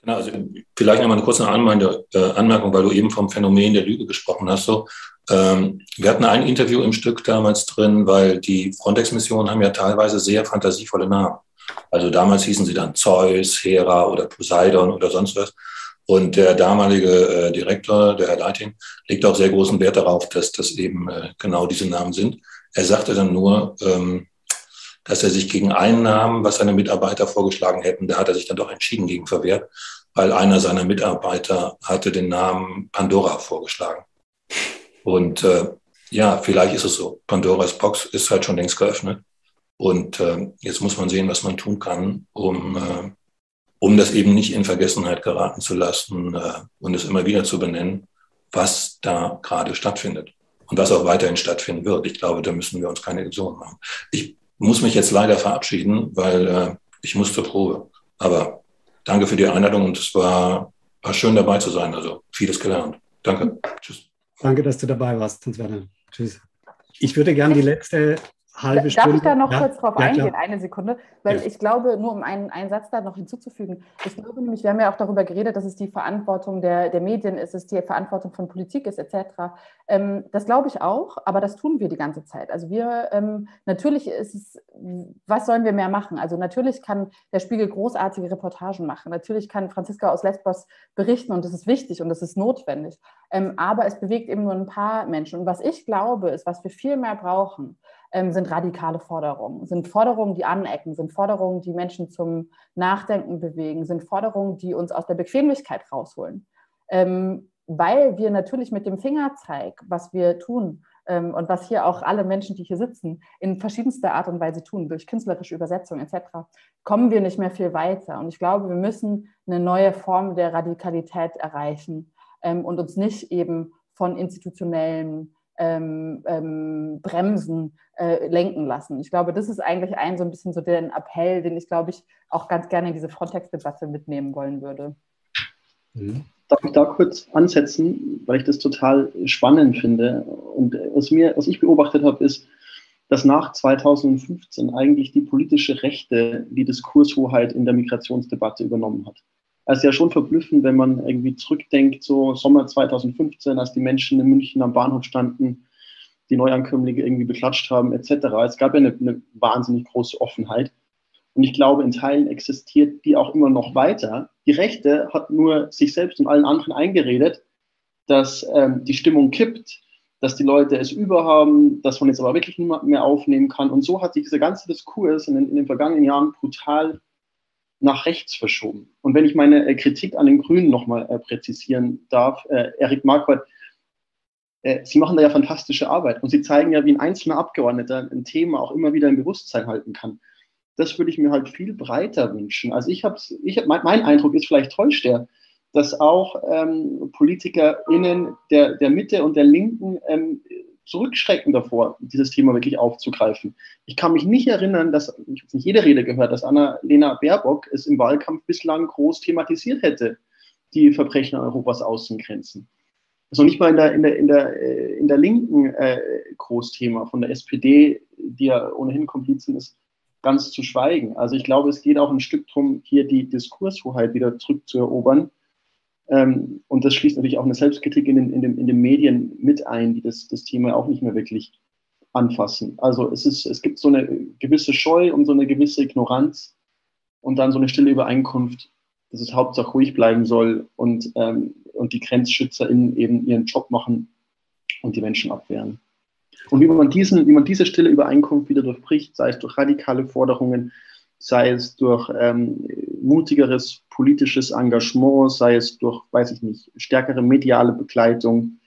Genau, also vielleicht nochmal eine kurze äh, Anmerkung, weil du eben vom Phänomen der Lüge gesprochen hast. So, ähm, wir hatten ein Interview im Stück damals drin, weil die Frontex-Missionen haben ja teilweise sehr fantasievolle Namen. Also damals hießen sie dann Zeus, Hera oder Poseidon oder sonst was. Und der damalige äh, Direktor, der Herr Leiting, legt auch sehr großen Wert darauf, dass das eben äh, genau diese Namen sind. Er sagte dann nur, ähm, dass er sich gegen einen Namen, was seine Mitarbeiter vorgeschlagen hätten, da hat er sich dann doch entschieden gegen verwehrt, weil einer seiner Mitarbeiter hatte den Namen Pandora vorgeschlagen. Und äh, ja, vielleicht ist es so. Pandoras Box ist halt schon längst geöffnet. Und äh, jetzt muss man sehen, was man tun kann, um, äh, um das eben nicht in Vergessenheit geraten zu lassen äh, und es immer wieder zu benennen, was da gerade stattfindet und was auch weiterhin stattfinden wird. Ich glaube, da müssen wir uns keine Illusionen machen. Ich muss mich jetzt leider verabschieden, weil äh, ich muss zur Probe. Aber danke für die Einladung und es war, war schön dabei zu sein. Also vieles gelernt. Danke.
Tschüss. Danke, dass du dabei warst, Hans Werner. Tschüss. Ich würde gerne die letzte halbe Stunde.
Darf ich da noch ja, kurz drauf ja, eingehen, klar. eine Sekunde? Weil ja. ich glaube, nur um einen, einen Satz da noch hinzuzufügen, ich glaube nämlich, wir haben ja auch darüber geredet, dass es die Verantwortung der, der Medien ist, es die Verantwortung von Politik ist, etc. Ähm, das glaube ich auch, aber das tun wir die ganze Zeit. Also wir, ähm, natürlich ist es, was sollen wir mehr machen? Also natürlich kann der Spiegel großartige Reportagen machen, natürlich kann Franziska aus Lesbos berichten und das ist wichtig und das ist notwendig. Ähm, aber es bewegt eben nur ein paar Menschen. Und was ich glaube, ist, was wir viel mehr brauchen, ähm, sind radikale Forderungen, sind Forderungen, die anecken, sind Forderungen, die Menschen zum Nachdenken bewegen, sind Forderungen, die uns aus der Bequemlichkeit rausholen. Ähm, weil wir natürlich mit dem Fingerzeig, was wir tun ähm, und was hier auch alle Menschen, die hier sitzen, in verschiedenster Art und Weise tun, durch künstlerische Übersetzung etc., kommen wir nicht mehr viel weiter. Und ich glaube, wir müssen eine neue Form der Radikalität erreichen ähm, und uns nicht eben von institutionellen ähm, ähm, Bremsen äh, lenken lassen. Ich glaube, das ist eigentlich ein so ein bisschen so der Appell, den ich, glaube ich, auch ganz gerne in diese Frontex-Debatte mitnehmen wollen würde.
Mhm. Darf ich da kurz ansetzen, weil ich das total spannend finde. Und was, mir, was ich beobachtet habe, ist, dass nach 2015 eigentlich die politische Rechte die Diskurshoheit in der Migrationsdebatte übernommen hat. Es ist ja schon verblüffend, wenn man irgendwie zurückdenkt, so Sommer 2015, als die Menschen in München am Bahnhof standen, die Neuankömmlinge irgendwie beklatscht haben, etc. Es gab ja eine, eine wahnsinnig große Offenheit. Und ich glaube, in Teilen existiert die auch immer noch weiter. Die Rechte hat nur sich selbst und allen anderen eingeredet, dass ähm, die Stimmung kippt, dass die Leute es überhaben, dass man jetzt aber wirklich niemand mehr aufnehmen kann. Und so hat sich dieser ganze Diskurs in den, in den vergangenen Jahren brutal nach rechts verschoben. Und wenn ich meine äh, Kritik an den Grünen nochmal äh, präzisieren darf, äh, Erik Marquardt, äh, Sie machen da ja fantastische Arbeit und Sie zeigen ja, wie ein einzelner Abgeordneter ein Thema auch immer wieder im Bewusstsein halten kann. Das würde ich mir halt viel breiter wünschen. Also ich habe, ich hab, mein, mein Eindruck ist vielleicht täuscht der, dass auch ähm, PolitikerInnen der, der Mitte und der Linken ähm, zurückschrecken davor, dieses Thema wirklich aufzugreifen. Ich kann mich nicht erinnern, dass, ich habe nicht jede Rede gehört, dass Anna-Lena Baerbock es im Wahlkampf bislang groß thematisiert hätte, die Verbrechen Europas Außengrenzen. Also nicht mal in der, in der, in der, äh, in der linken äh, Großthema von der SPD, die ja ohnehin Komplizin ist, ganz zu schweigen. Also ich glaube, es geht auch ein Stück darum, hier die Diskurshoheit wieder zurückzuerobern ähm, und das schließt natürlich auch eine Selbstkritik in den, in, den, in den Medien mit ein, die das, das Thema auch nicht mehr wirklich anfassen. Also es, ist, es gibt so eine gewisse Scheu und so eine gewisse Ignoranz und dann so eine stille Übereinkunft, dass es Hauptsache ruhig bleiben soll und, ähm, und die GrenzschützerInnen eben ihren Job machen und die Menschen abwehren. Und wie man, diesen, wie man diese stille Übereinkunft wieder durchbricht, sei es durch radikale Forderungen, sei es durch ähm, mutigeres politisches Engagement, sei es durch, weiß ich nicht, stärkere mediale Begleitung,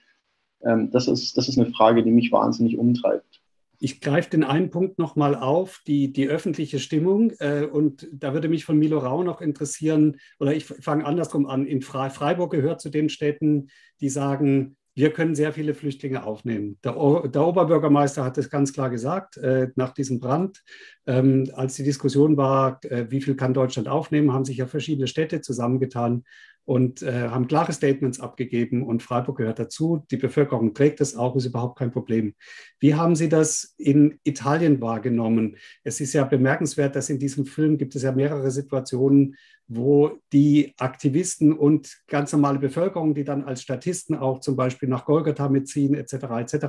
ähm, das, ist, das ist eine Frage, die mich wahnsinnig umtreibt.
Ich greife den einen Punkt nochmal auf, die, die öffentliche Stimmung. Äh, und da würde mich von Milo Rau noch interessieren, oder ich fange andersrum an. In Freiburg gehört zu den Städten, die sagen, wir können sehr viele Flüchtlinge aufnehmen. Der, der Oberbürgermeister hat es ganz klar gesagt, äh, nach diesem Brand, ähm, als die Diskussion war, äh, wie viel kann Deutschland aufnehmen, haben sich ja verschiedene Städte zusammengetan und äh, haben klare Statements abgegeben und Freiburg gehört dazu. Die Bevölkerung trägt das auch, ist überhaupt kein Problem. Wie haben Sie das in Italien wahrgenommen? Es ist ja bemerkenswert, dass in diesem Film gibt es ja mehrere Situationen, wo die Aktivisten und ganz normale Bevölkerung, die dann als Statisten auch zum Beispiel nach Golgatha mitziehen, etc., etc.,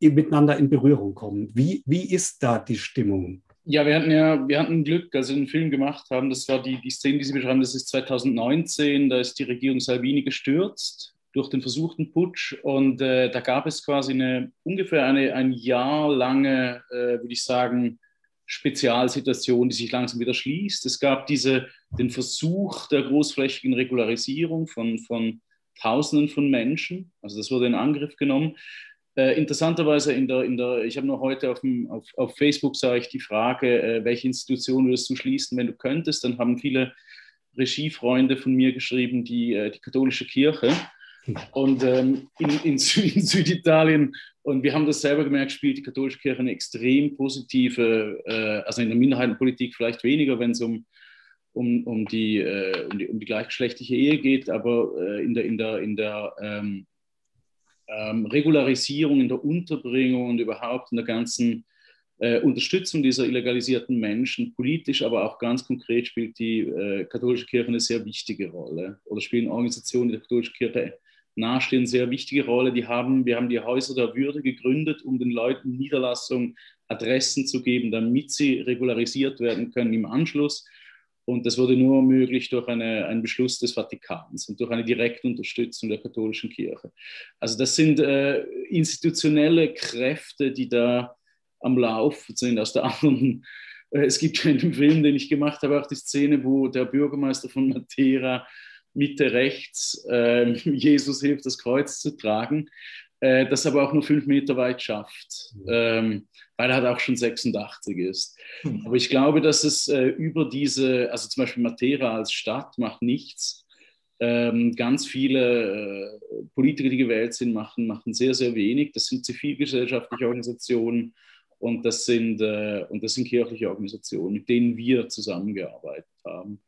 miteinander in Berührung kommen. Wie, wie ist da die Stimmung?
Ja, wir hatten ja, wir hatten Glück, als wir einen Film gemacht haben. Das war die, die Szene, die Sie beschreiben, das ist 2019. Da ist die Regierung Salvini gestürzt durch den versuchten Putsch. Und äh, da gab es quasi eine ungefähr eine ein Jahr lange, äh, würde ich sagen, Spezialsituation, die sich langsam wieder schließt. Es gab diese, den Versuch der großflächigen Regularisierung von, von Tausenden von Menschen. Also das wurde in Angriff genommen. Äh, interessanterweise in der, in der, ich habe noch heute auf, dem, auf, auf Facebook sah ich die Frage, äh, welche Institution würdest du schließen, wenn du könntest? Dann haben viele Regiefreunde von mir geschrieben, die, äh, die katholische Kirche und ähm, in, in, in, Süditalien. Und wir haben das selber gemerkt, spielt die katholische Kirche eine extrem positive, äh, also in der Minderheitenpolitik vielleicht weniger, wenn es um, um, um, die, äh, um, die, um die gleichgeschlechtliche Ehe geht, aber äh, in der, in der, in der ähm, ähm, Regularisierung, in der Unterbringung und überhaupt in der ganzen äh, Unterstützung dieser illegalisierten Menschen, politisch, aber auch ganz konkret spielt die äh, katholische Kirche eine sehr wichtige Rolle oder spielen Organisationen, der katholischen Kirche nahestehen, sehr wichtige Rolle. Die haben, wir haben die Häuser der Würde gegründet, um den Leuten Niederlassung, Adressen zu geben, damit sie regularisiert werden können im Anschluss. Und das wurde nur möglich durch eine, einen Beschluss des Vatikans und durch eine direkte Unterstützung der katholischen Kirche. Also das sind äh, institutionelle Kräfte, die da am Lauf sind aus der anderen. Äh, es gibt ja in dem Film, den ich gemacht habe, auch die Szene, wo der Bürgermeister von Matera Mitte rechts äh, Jesus hilft, das Kreuz zu tragen, äh, das aber auch nur fünf Meter weit schafft. Ähm, weil er halt auch schon 86 ist. Mhm. Aber ich glaube, dass es äh, über diese, also zum Beispiel Matera als Stadt macht nichts. Ähm, ganz viele äh, Politiker, die gewählt sind, machen, machen sehr, sehr wenig. Das sind zivilgesellschaftliche Organisationen und das sind, äh, und das sind kirchliche Organisationen, mit denen wir zusammengearbeitet haben.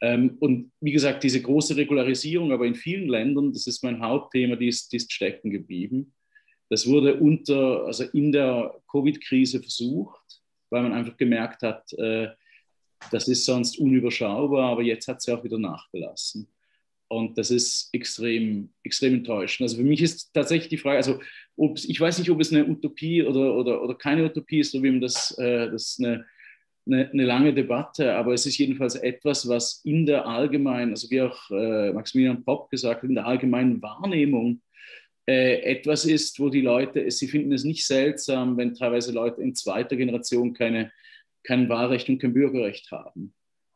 Ähm, und wie gesagt, diese große Regularisierung, aber in vielen Ländern, das ist mein Hauptthema, die ist, die ist stecken geblieben. Das wurde unter, also in der Covid-Krise versucht, weil man einfach gemerkt hat, äh, das ist sonst unüberschaubar, aber jetzt hat ja auch wieder nachgelassen. Und das ist extrem, extrem enttäuschend. Also für mich ist tatsächlich die Frage, also ich weiß nicht, ob es eine Utopie oder, oder, oder keine Utopie ist, so wie man das, äh, das eine, eine, eine, lange Debatte, aber es ist jedenfalls etwas, was in der allgemeinen, also wie auch äh, Maximilian Popp gesagt hat, in der allgemeinen Wahrnehmung äh, etwas ist, wo die Leute, sie finden es nicht seltsam, wenn teilweise Leute in zweiter Generation keine, kein Wahlrecht und kein Bürgerrecht haben.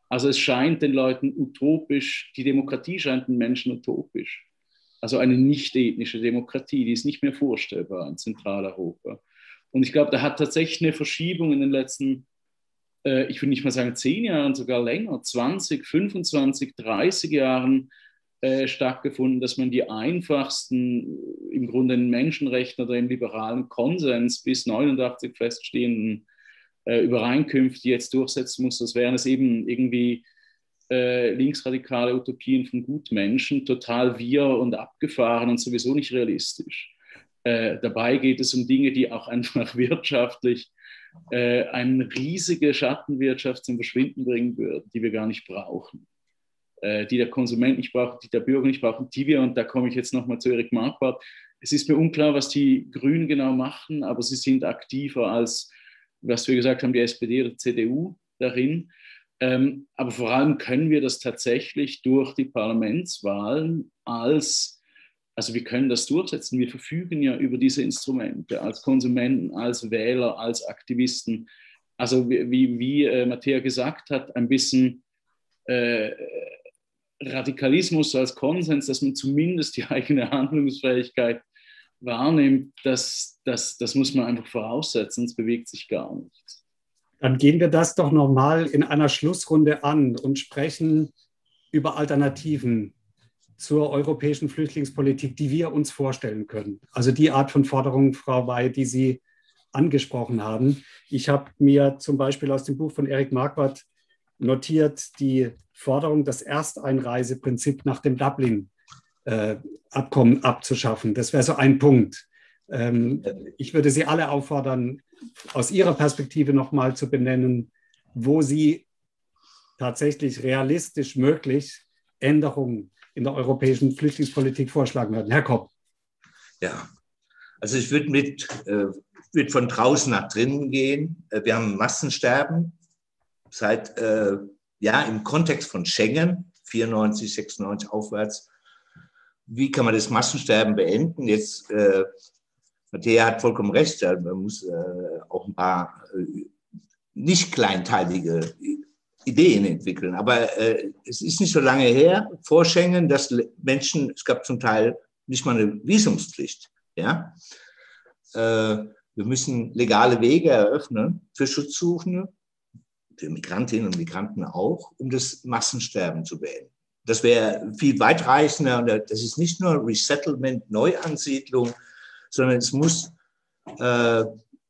Also es scheint den Leuten utopisch, die Demokratie scheint den Menschen utopisch. Also eine nicht-ethnische Demokratie, die ist nicht mehr vorstellbar in Zentraleuropa. Und ich glaube, da hat tatsächlich eine Verschiebung in den letzten, äh, ich will nicht mal sagen zehn Jahren, sogar länger, 20, 25, 30 Jahren äh, stattgefunden, dass man die einfachsten, im Grunde in Menschenrechten oder im liberalen Konsens bis 89 feststehenden äh, Übereinkünfte jetzt durchsetzen muss. Das wären es eben irgendwie äh, linksradikale Utopien von Gutmenschen, total wir und abgefahren und sowieso nicht realistisch. Äh, dabei geht es um Dinge, die auch einfach wirtschaftlich äh, eine riesige Schattenwirtschaft zum Verschwinden bringen würden, die wir gar nicht brauchen. Äh, die der Konsument nicht braucht, die der Bürger nicht braucht, die wir, und da komme ich jetzt nochmal zu Erik Marquardt, es ist mir unklar, was die Grünen genau machen, aber sie sind aktiver als, was wir gesagt haben, die SPD oder CDU darin. Ähm, aber vor allem können wir das tatsächlich durch die Parlamentswahlen als, also wir können das durchsetzen. Wir verfügen ja über diese Instrumente als Konsumenten, als Wähler, als Aktivisten. Also wie, wie, wie äh, Matthäa gesagt hat, ein bisschen äh, Radikalismus als Konsens, dass man zumindest die eigene Handlungsfähigkeit wahrnimmt, das, das, das muss man einfach voraussetzen, es bewegt sich gar nichts.
Dann gehen wir das doch nochmal in einer Schlussrunde an und sprechen über Alternativen zur europäischen Flüchtlingspolitik, die wir uns vorstellen können. Also die Art von Forderung, Frau Wey, die Sie angesprochen haben. Ich habe mir zum Beispiel aus dem Buch von Erik Marquardt notiert die Forderung, das Ersteinreiseprinzip nach dem Dublin-Abkommen abzuschaffen. Das wäre so ein Punkt. Ähm, ich würde Sie alle auffordern, aus Ihrer Perspektive nochmal zu benennen, wo Sie tatsächlich realistisch möglich Änderungen in der europäischen Flüchtlingspolitik vorschlagen würden. Herr Kopp.
Ja, also ich würde mit äh, würd von draußen nach drinnen gehen. Äh, wir haben Massensterben seit äh, ja im Kontext von Schengen 94, 96 aufwärts. Wie kann man das Massensterben beenden? Jetzt äh, Matthäa hat vollkommen recht, man muss äh, auch ein paar äh, nicht kleinteilige Ideen entwickeln. Aber äh, es ist nicht so lange her, vor Schengen, dass Menschen, es gab zum Teil nicht mal eine Visumspflicht. Ja? Äh, wir müssen legale Wege eröffnen für Schutzsuchende, für Migrantinnen und Migranten auch, um das Massensterben zu beenden. Das wäre viel weitreichender und das ist nicht nur Resettlement, Neuansiedlung, sondern es muss äh,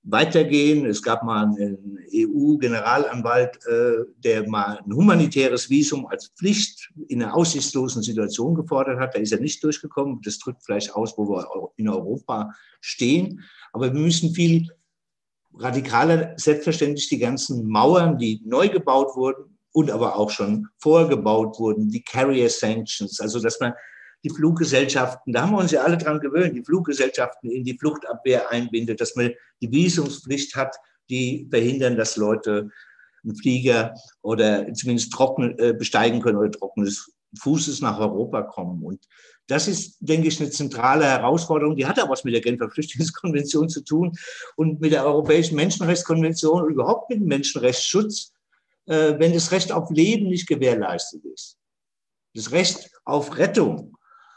weitergehen. Es gab mal einen EU-Generalanwalt, äh, der mal ein humanitäres Visum als Pflicht in einer aussichtslosen Situation gefordert hat. Da ist er nicht durchgekommen. Das drückt vielleicht aus, wo wir in Europa stehen. Aber wir müssen viel radikaler, selbstverständlich die ganzen Mauern, die neu gebaut wurden und aber auch schon vorgebaut wurden, die Carrier Sanctions, also dass man die Fluggesellschaften, da haben wir uns ja alle dran gewöhnt, die Fluggesellschaften in die Fluchtabwehr einbindet, dass man die Visumspflicht hat, die verhindern, dass Leute einen Flieger oder zumindest trocken äh, besteigen können oder trockenes Fußes nach Europa kommen. Und das ist, denke ich, eine zentrale Herausforderung. Die hat auch was mit der Genfer Flüchtlingskonvention zu tun und mit der Europäischen Menschenrechtskonvention und überhaupt mit dem Menschenrechtsschutz, äh, wenn das Recht auf Leben nicht gewährleistet ist. Das Recht auf Rettung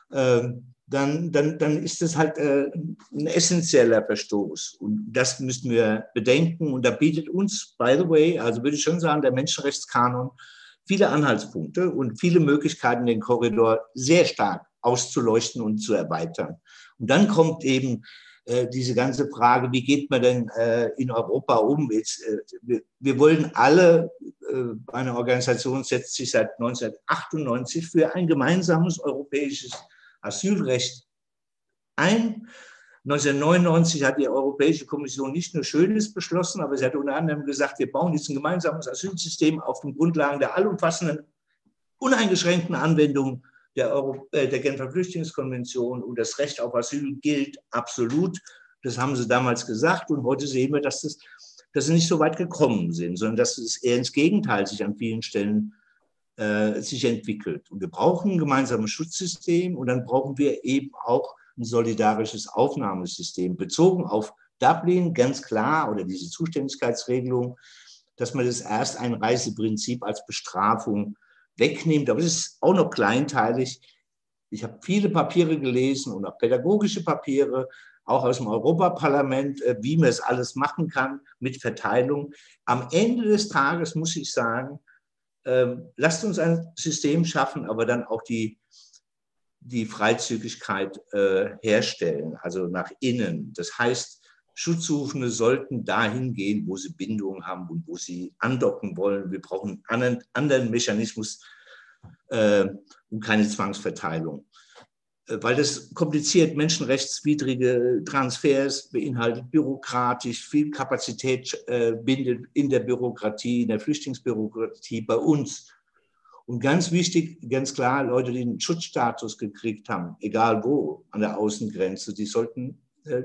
dann, dann, dann ist das halt äh, ein essentieller Verstoß. Und das müssen wir bedenken. Und da bietet uns, by the way, also würde ich schon sagen, der Menschenrechtskanon viele Anhaltspunkte und viele Möglichkeiten, den Korridor sehr stark auszuleuchten und zu erweitern. Und dann kommt eben äh, diese ganze Frage, wie geht man denn äh, in Europa um? Jetzt, äh, wir, wir, wollen alle, äh, eine Organisation setzt sich seit 1998 für ein gemeinsames europäisches Asylrecht ein. 1999 hat die Europäische Kommission nicht nur Schönes beschlossen, aber sie hat unter anderem gesagt, wir bauen jetzt ein gemeinsames Asylsystem auf den Grundlagen der allumfassenden, uneingeschränkten Anwendung der, Euro, äh, der Genfer Flüchtlingskonvention und das Recht auf Asyl gilt absolut. Das haben sie damals gesagt und heute sehen wir, dass, das, dass sie nicht so weit gekommen sind, sondern dass es eher ins Gegenteil sich an vielen Stellen äh, sich entwickelt. Und wir brauchen ein gemeinsames Schutzsystem und dann brauchen wir eben auch ein solidarisches Aufnahmesystem, bezogen auf Dublin, ganz klar, oder diese Zuständigkeitsregelung, dass man das Ersteinreiseprinzip als Bestrafung wegnimmt. Aber es ist auch noch kleinteilig. Ich habe viele Papiere gelesen und auch pädagogische Papiere, auch aus dem Europaparlament, äh, wie man es alles machen kann mit Verteilung. Am Ende des Tages muss ich sagen, ähm, lasst uns ein System schaffen, aber dann auch die, die Freizügigkeit äh, herstellen, also nach innen. Das heißt, Schutzsuchende sollten dahin gehen, wo sie Bindungen haben und wo sie andocken wollen. Wir brauchen einen anderen Mechanismus äh, und keine Zwangsverteilung. Äh, weil das kompliziert menschenrechtswidrige Transfers beinhaltet, bürokratisch, viel Kapazität äh, bindet in der Bürokratie, in der Flüchtlingsbürokratie bei uns. Und ganz wichtig, ganz klar, Leute, die einen Schutzstatus gekriegt haben, egal wo, an der Außengrenze, die sollten äh,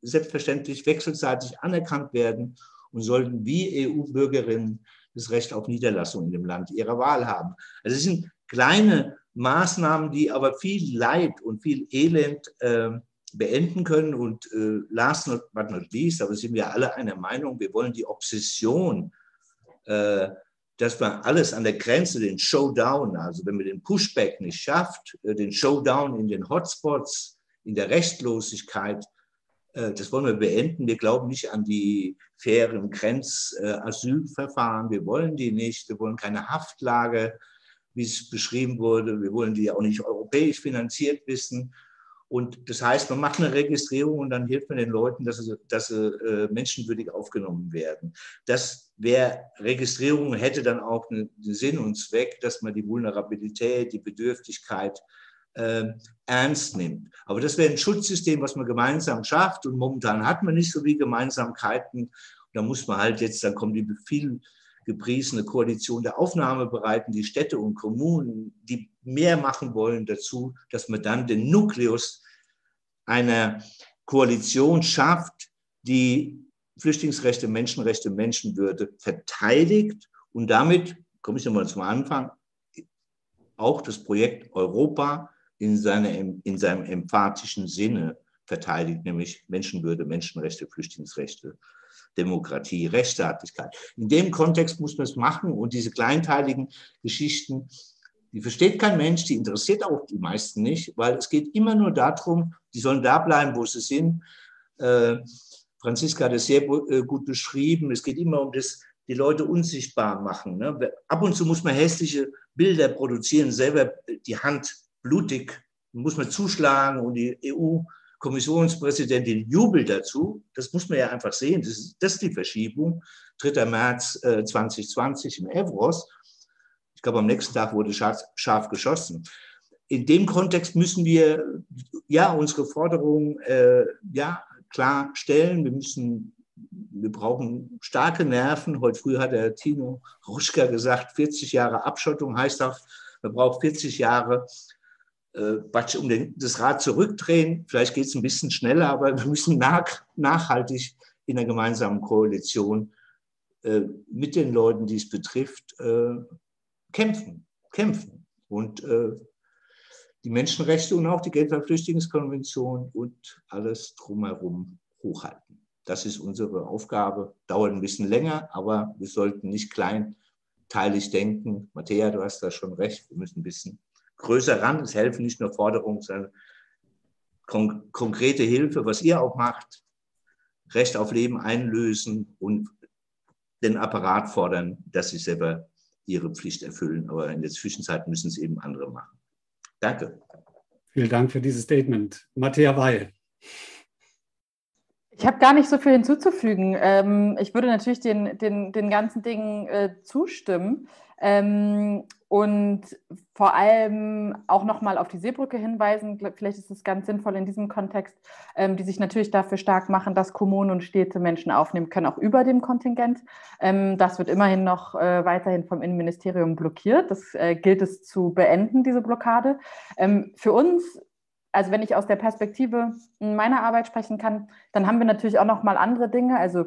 selbstverständlich wechselseitig anerkannt werden und sollten wie EU-Bürgerinnen das Recht auf Niederlassung in dem Land ihrer Wahl haben. Also es sind kleine Maßnahmen, die aber viel Leid und viel Elend äh, beenden können. Und äh, last but not least, aber sind wir alle einer Meinung, wir wollen die Obsession, äh, dass man alles an der Grenze, den Showdown, also wenn man den Pushback nicht schafft, äh, den Showdown in den Hotspots, in der Rechtlosigkeit, äh, das wollen wir beenden. Wir glauben nicht an die fairen Grenzasylverfahren. Wir wollen die nicht. Wir wollen keine Haftlage, wie es beschrieben wurde. Wir wollen die auch nicht europäisch finanziert wissen. Und das heißt, man macht eine Registrierung und dann hilft man den Leuten, dass sie, dass sie äh, menschenwürdig aufgenommen werden. Das wäre Registrierung hätte dann auch einen Sinn und Zweck, dass man die Vulnerabilität, die Bedürftigkeit äh, ernst nimmt. Aber das wäre ein Schutzsystem, was man gemeinsam schafft. Und momentan hat man nicht so wie Gemeinsamkeiten. da muss man halt jetzt, dann kommen die viel gepriesene Koalition der Aufnahmebereiten, die Städte und Kommunen, die mehr machen wollen dazu, dass man dann den Nukleus einer Koalition schafft, die Flüchtlingsrechte, Menschenrechte, Menschenwürde verteidigt und damit, komme ich nochmal zum Anfang, auch das Projekt Europa in, seine, in seinem emphatischen Sinne verteidigt, nämlich Menschenwürde, Menschenrechte, Flüchtlingsrechte, Demokratie, Rechtsstaatlichkeit. In dem Kontext muss man es machen und diese kleinteiligen Geschichten, die versteht kein Mensch, die interessiert auch die meisten nicht, weil es geht immer nur darum, die sollen da bleiben, wo sie sind. Äh, Franziska hat es sehr äh, gut beschrieben. Es geht immer um das, die Leute unsichtbar machen. Ne? Ab und zu muss man hässliche Bilder produzieren, selber die Hand blutig, muss man zuschlagen und die EU Kommissionspräsidentin jubelt dazu. Das muss man ja einfach sehen. Das ist, das ist die Verschiebung. 3. März äh, 2020 in Evros. Ich glaube, am nächsten Tag wurde scharf, scharf geschossen. In dem Kontext müssen wir ja unsere Forderungen äh, ja, klar stellen. Wir müssen wir brauchen starke Nerven. Heute früh hat der Tino Ruschka gesagt, 40 Jahre Abschottung heißt auch, man braucht 40 Jahre äh, um den, das Rad zurückdrehen. Vielleicht geht es ein bisschen schneller, aber wir müssen nach, nachhaltig in der gemeinsamen Koalition äh, mit den Leuten, die es betrifft, äh, kämpfen. kämpfen. Und äh, die Menschenrechte und auch die Geldverflüchtigungskonvention und alles drumherum hochhalten. Das ist unsere Aufgabe. Dauert ein bisschen länger, aber wir sollten nicht kleinteilig denken. Matthäa, du hast da schon recht. Wir müssen ein bisschen größer ran. Es helfen nicht nur Forderungen, sondern kon konkrete Hilfe, was ihr auch macht. Recht auf Leben einlösen und den Apparat fordern, dass sie selber ihre Pflicht erfüllen. Aber in der Zwischenzeit müssen es eben andere machen. Danke.
Vielen Dank für dieses Statement. Matthäa Weil.
Ich habe gar nicht so viel hinzuzufügen. Ähm, ich würde natürlich den, den, den ganzen Dingen äh, zustimmen. Ähm, und vor allem auch nochmal auf die Seebrücke hinweisen. Vielleicht ist es ganz sinnvoll in diesem Kontext, ähm, die sich natürlich dafür stark machen, dass Kommunen und Städte Menschen aufnehmen können, auch über dem Kontingent. Ähm, das wird immerhin noch äh, weiterhin vom Innenministerium blockiert. Das äh, gilt es zu beenden, diese Blockade. Ähm, für uns also wenn ich aus der Perspektive meiner Arbeit sprechen kann, dann haben wir natürlich auch noch mal andere Dinge. Also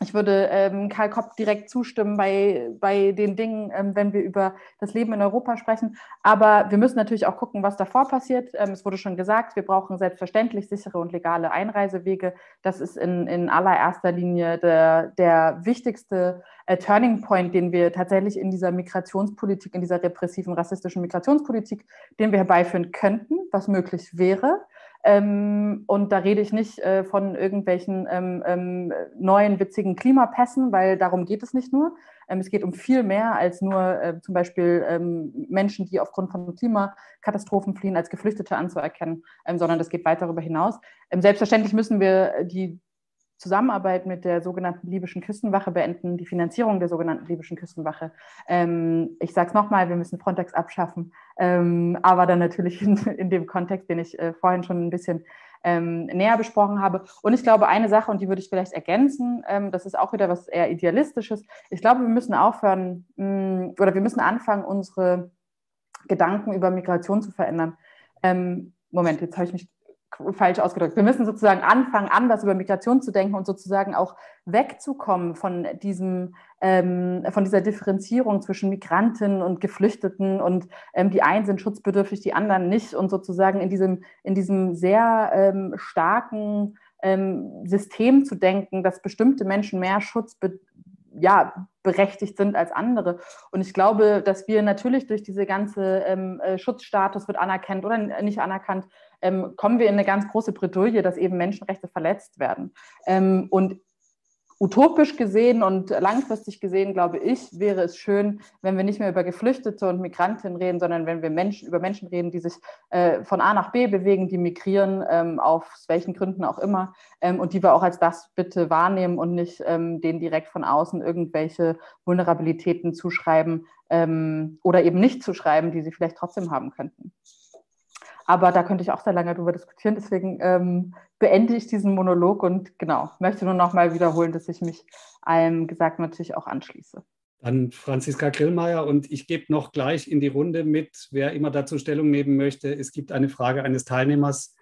ich würde ähm, Karl Kopp direkt zustimmen bei, bei den Dingen, ähm, wenn wir über das Leben in Europa sprechen. Aber wir müssen natürlich auch gucken, was davor passiert. Ähm, es wurde schon gesagt, wir brauchen selbstverständlich sichere und legale Einreisewege. Das ist in, in allererster Linie der, der wichtigste äh, Turning Point, den wir tatsächlich in dieser Migrationspolitik, in dieser repressiven rassistischen Migrationspolitik, den wir herbeiführen könnten, was möglich wäre. Ähm, und da rede ich nicht äh, von irgendwelchen ähm, ähm, neuen witzigen Klimapässen, weil darum geht es nicht nur. Ähm, es geht um viel mehr als nur äh, zum Beispiel ähm, Menschen, die aufgrund von Klimakatastrophen fliehen, als Geflüchtete anzuerkennen, ähm, sondern das geht weit darüber hinaus. selbstverständlich müssen wir die Zusammenarbeit mit der sogenannten libyschen Küstenwache beenden, die Finanzierung der sogenannten libyschen Küstenwache. Ähm, ich sage es nochmal, wir müssen Frontex abschaffen, ähm, aber dann natürlich in, in, dem Kontext, den ich äh, vorhin schon ein bisschen ähm, näher besprochen habe. Und ich glaube, eine Sache, und die würde ich vielleicht ergänzen, ähm, das ist auch wieder was eher Idealistisches. Ich glaube, wir müssen aufhören mh, mm, oder wir müssen anfangen, unsere Gedanken über Migration zu verändern. Ähm, Moment, jetzt habe ich mich falsch ausgedrückt. Wir müssen sozusagen anfangen, anders über Migration zu denken und sozusagen auch wegzukommen von diesem, ähm, von dieser Differenzierung zwischen Migranten und Geflüchteten und ähm, die einen sind schutzbedürftig, die anderen nicht und sozusagen in diesem, in diesem sehr ähm, starken ähm, System zu denken, dass bestimmte Menschen mehr Schutz ja, berechtigt sind als andere. Und ich glaube, dass wir natürlich durch diese ganze ähm, äh, Schutzstatus wird anerkannt oder nicht anerkannt, ähm, kommen wir in eine ganz große Bredouille, dass eben Menschenrechte verletzt werden. Ähm, und utopisch gesehen und langfristig gesehen, glaube ich, wäre es schön, wenn wir nicht mehr über Geflüchtete und Migrantinnen reden, sondern wenn wir Menschen, über Menschen reden, die sich äh, von A nach B bewegen, die migrieren, ähm, aus welchen Gründen auch immer, ähm, und die wir auch als das bitte wahrnehmen und nicht ähm, denen direkt von außen irgendwelche Vulnerabilitäten zuschreiben ähm, oder eben nicht zuschreiben, die sie vielleicht trotzdem haben könnten. Aber da könnte ich auch sehr lange darüber diskutieren. Deswegen ähm, beende ich diesen Monolog und genau, möchte nur noch mal wiederholen, dass ich mich allem Gesagten natürlich auch anschließe.
Dann Franziska Grillmeier und ich gebe noch gleich in die Runde mit, wer immer dazu Stellung nehmen möchte. Es gibt eine Frage eines Teilnehmers.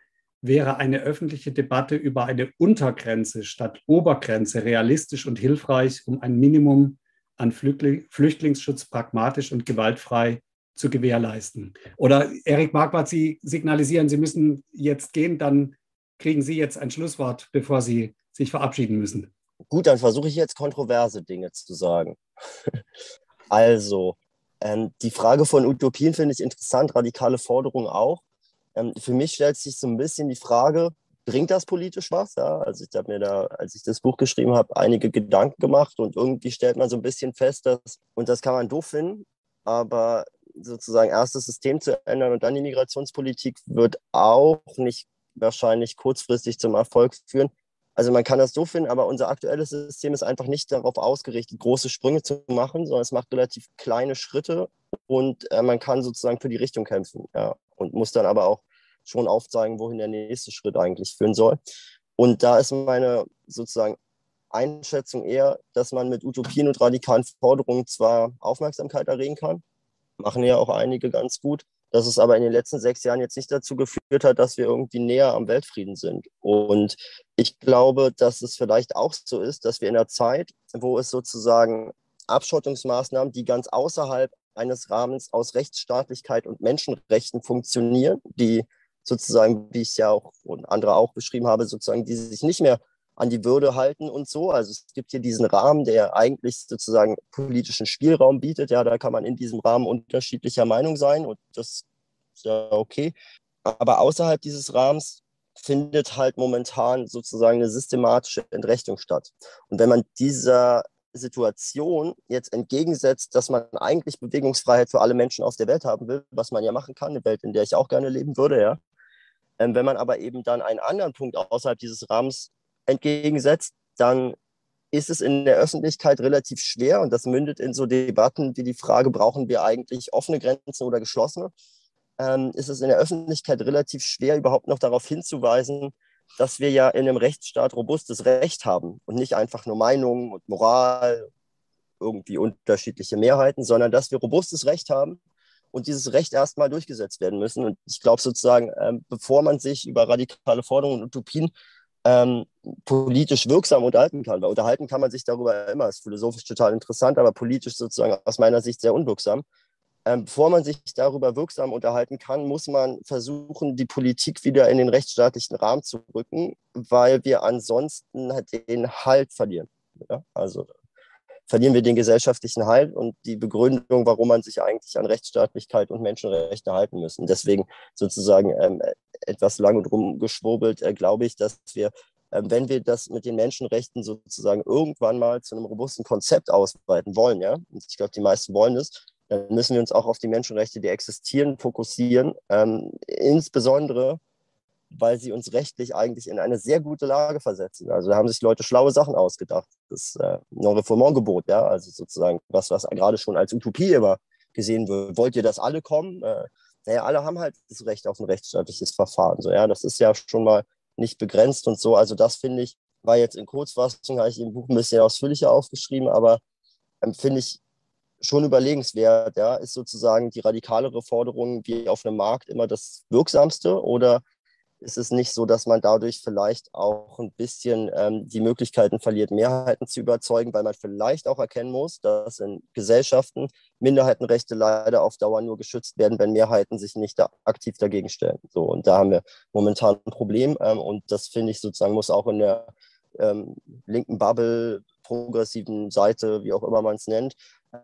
Wäre eine öffentliche Debatte über eine Untergrenze statt Obergrenze realistisch und hilfreich, um ein Minimum an Flüchtlingsschutz pragmatisch und gewaltfrei zu gewährleisten. Oder Erik Marquardt, Sie signalisieren, Sie müssen jetzt gehen, dann kriegen Sie jetzt ein Schlusswort, bevor Sie sich verabschieden müssen.
Gut, dann versuche ich jetzt kontroverse Dinge zu sagen. also, ähm, die Frage von Utopien finde ich interessant, radikale Forderungen auch. Ähm, für mich stellt sich so ein bisschen die Frage, bringt das politisch was? Ja, also ich habe mir da, als ich das Buch geschrieben habe, einige Gedanken gemacht und irgendwie stellt man so ein bisschen fest, dass, und das kann man doof finden, aber sozusagen erst das System zu ändern und dann die Migrationspolitik wird auch nicht wahrscheinlich kurzfristig zum Erfolg führen. Also man kann das so finden, aber unser aktuelles System ist einfach nicht darauf ausgerichtet, große Sprünge zu machen, sondern es macht relativ kleine Schritte und äh, man kann sozusagen für die Richtung kämpfen ja, und muss dann aber auch schon aufzeigen, wohin der nächste Schritt eigentlich führen soll. Und da ist meine sozusagen Einschätzung eher, dass man mit Utopien und radikalen Forderungen zwar Aufmerksamkeit erregen kann, machen ja auch einige ganz gut, dass es aber in den letzten sechs Jahren jetzt nicht dazu geführt hat, dass wir irgendwie näher am Weltfrieden sind. Und ich glaube, dass es vielleicht auch so ist, dass wir in einer Zeit, wo es sozusagen Abschottungsmaßnahmen, die ganz außerhalb eines Rahmens aus Rechtsstaatlichkeit und Menschenrechten funktionieren, die sozusagen, wie ich es ja auch und andere auch beschrieben habe, sozusagen, die sich nicht mehr an die Würde halten und so. Also es gibt hier diesen Rahmen, der eigentlich sozusagen politischen Spielraum bietet. Ja, da kann man in diesem Rahmen unterschiedlicher Meinung sein und das ist ja okay. Aber außerhalb dieses Rahmens findet halt momentan sozusagen eine systematische Entrechtung statt. Und wenn man dieser Situation jetzt entgegensetzt, dass man eigentlich Bewegungsfreiheit für alle Menschen auf der Welt haben will, was man ja machen kann, eine Welt, in der ich auch gerne leben würde, ja. Ähm, wenn man aber eben dann einen anderen Punkt außerhalb dieses Rahmens entgegensetzt, dann ist es in der Öffentlichkeit relativ schwer und das mündet in so Debatten wie die Frage, brauchen wir eigentlich offene Grenzen oder geschlossene? Ähm, ist es in der Öffentlichkeit relativ schwer, überhaupt noch darauf hinzuweisen, dass wir ja in einem Rechtsstaat robustes Recht haben und nicht einfach nur Meinungen und Moral, irgendwie unterschiedliche Mehrheiten, sondern dass wir robustes Recht haben und dieses Recht erstmal durchgesetzt werden müssen. Und ich glaube sozusagen, ähm, bevor man sich über radikale Forderungen und Utopien ähm, politisch wirksam unterhalten kann. Weil unterhalten kann man sich darüber immer, ist philosophisch total interessant, aber politisch sozusagen aus meiner Sicht sehr unwirksam. Ähm, bevor man sich darüber wirksam unterhalten kann, muss man versuchen, die Politik wieder in den rechtsstaatlichen Rahmen zu rücken, weil wir ansonsten halt den Halt verlieren. Ja? Also verlieren wir den gesellschaftlichen Halt und die Begründung, warum man sich eigentlich an Rechtsstaatlichkeit und Menschenrechte halten müssen. Deswegen sozusagen ähm, etwas lang und rumgeschwurbelt, äh, glaube ich, dass wir, äh, wenn wir das mit den Menschenrechten sozusagen irgendwann mal zu einem robusten Konzept ausweiten wollen, ja, und ich glaube, die meisten wollen es, dann müssen wir uns auch auf die Menschenrechte, die existieren, fokussieren. Ähm, insbesondere, weil sie uns rechtlich eigentlich in eine sehr gute Lage versetzen. Also da haben sich Leute schlaue Sachen ausgedacht. Das äh, Non-Reformant-Gebot, ja, also sozusagen was, was gerade schon als Utopie immer gesehen wird. Wollt ihr, dass alle kommen? Äh, naja, alle haben halt das Recht auf ein rechtsstaatliches Verfahren. So, ja, das ist ja schon mal nicht begrenzt und so. Also das finde ich, war jetzt in Kurzfassung, habe ich im Buch ein bisschen ausführlicher aufgeschrieben, aber ähm, finde ich schon überlegenswert. Ja, ist sozusagen die radikalere Forderung wie auf einem Markt immer das Wirksamste oder ist es nicht so, dass man dadurch vielleicht auch ein bisschen ähm, die Möglichkeiten verliert, Mehrheiten zu überzeugen, weil man vielleicht auch erkennen muss, dass in Gesellschaften Minderheitenrechte leider auf Dauer nur geschützt werden, wenn Mehrheiten sich nicht da aktiv dagegen stellen. So, und da haben wir momentan ein Problem. Ähm, und das finde ich sozusagen muss auch in der ähm, linken Bubble, progressiven Seite, wie auch immer man es nennt,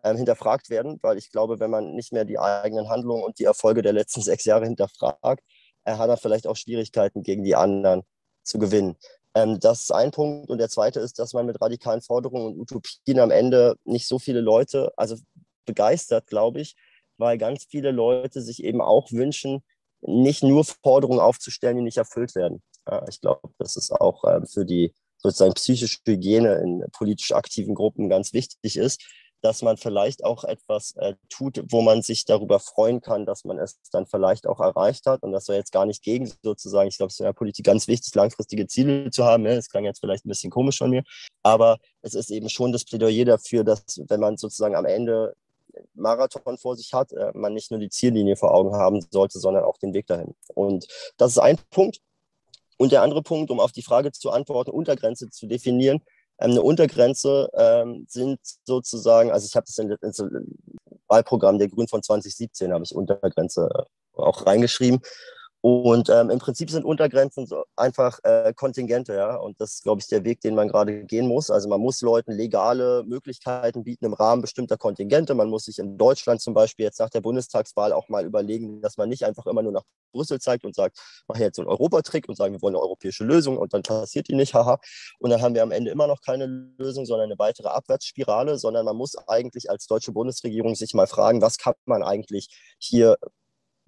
ähm, hinterfragt werden, weil ich glaube, wenn man nicht mehr die eigenen Handlungen und die Erfolge der letzten sechs Jahre hinterfragt, er hat er vielleicht auch Schwierigkeiten gegen die anderen zu gewinnen. Ähm, das ist ein Punkt. Und der zweite ist, dass man mit radikalen Forderungen und Utopien am Ende nicht so viele Leute, also begeistert, glaube ich, weil ganz viele Leute sich eben auch wünschen, nicht nur Forderungen aufzustellen, die nicht erfüllt werden. Ja, ich glaube, das ist auch äh, für die sozusagen psychische Hygiene in politisch aktiven Gruppen ganz wichtig ist, dass man vielleicht auch etwas äh, tut, wo man sich darüber freuen kann, dass man es dann vielleicht auch erreicht hat. Und das soll jetzt gar nicht gegen sozusagen, ich glaube, es ist in der Politik ganz wichtig, langfristige Ziele zu haben. Ne? Das klang jetzt vielleicht ein bisschen komisch von mir, aber es ist eben schon das Plädoyer dafür, dass wenn man sozusagen am Ende Marathon vor sich hat, äh, man nicht nur die Ziellinie vor Augen haben sollte, sondern auch den Weg dahin. Und das ist ein Punkt. Und der andere Punkt, um auf die Frage zu antworten, Untergrenze zu definieren, ähm, eine Untergrenze ähm, sind sozusagen, also ich habe das in, in Wahlprogramm der Grünen von 2017, habe ich Untergrenze äh, auch reingeschrieben. Und ähm, im Prinzip sind Untergrenzen so einfach äh, Kontingente, ja. Und das glaube ich, der Weg, den man gerade gehen muss. Also man muss Leuten legale Möglichkeiten bieten im Rahmen bestimmter Kontingente. Man muss sich in Deutschland zum Beispiel jetzt nach der Bundestagswahl auch mal überlegen, dass man nicht einfach immer nur nach Brüssel zeigt und sagt, mach jetzt so einen Europatrick und sagen, wir wollen eine europäische Lösung und dann passiert die nicht, haha. Und dann haben wir am Ende immer noch keine Lösung, sondern eine weitere Abwärtsspirale, sondern man muss eigentlich als deutsche Bundesregierung sich mal fragen, was kann man eigentlich hier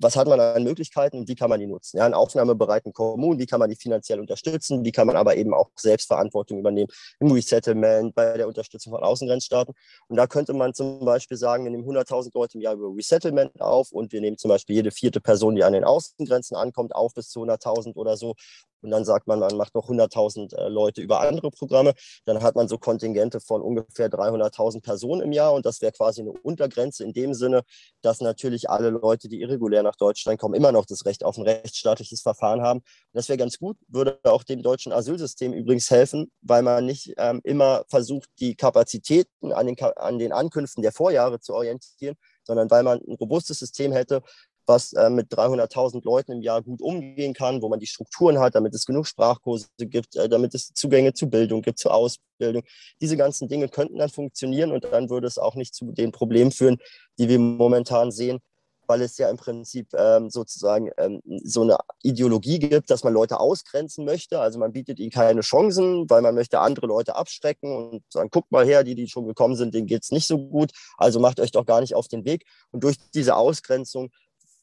was hat man an Möglichkeiten und wie kann man die nutzen? Ja, in aufnahmebereiten Kommunen, wie kann man die finanziell unterstützen? Wie kann man aber eben auch Selbstverantwortung übernehmen im Resettlement, bei der Unterstützung von Außengrenzstaaten? Und da könnte man zum Beispiel sagen, wir nehmen 100.000 Leute im Jahr über Resettlement auf und wir nehmen zum Beispiel jede vierte Person, die an den Außengrenzen ankommt, auf bis zu 100.000 oder so und dann sagt man, man macht noch 100.000 äh, Leute über andere Programme, dann hat man so Kontingente von ungefähr 300.000 Personen im Jahr und das wäre quasi eine Untergrenze in dem Sinne, dass natürlich alle Leute, die irregulär nach Deutschland kommen, immer noch das Recht auf ein rechtsstaatliches Verfahren haben. Und das wäre ganz gut, würde auch dem deutschen Asylsystem übrigens helfen, weil man nicht ähm, immer versucht, die Kapazitäten an den, an den Ankünften der Vorjahre zu orientieren, sondern weil man ein robustes System hätte, was äh, mit 300.000 Leuten im Jahr gut umgehen kann, wo man die Strukturen hat, damit es genug Sprachkurse gibt, äh, damit es Zugänge zu Bildung gibt, zu Ausbildung. Diese ganzen Dinge könnten dann funktionieren und dann würde es auch nicht zu den Problemen führen, die wir momentan sehen, weil es ja im Prinzip ähm, sozusagen ähm, so eine Ideologie gibt, dass man Leute ausgrenzen möchte. Also man bietet ihnen keine Chancen, weil man möchte andere Leute abschrecken und sagen, guckt mal her, die, die schon gekommen sind, denen geht es nicht so gut. Also macht euch doch gar nicht auf den Weg. Und durch diese Ausgrenzung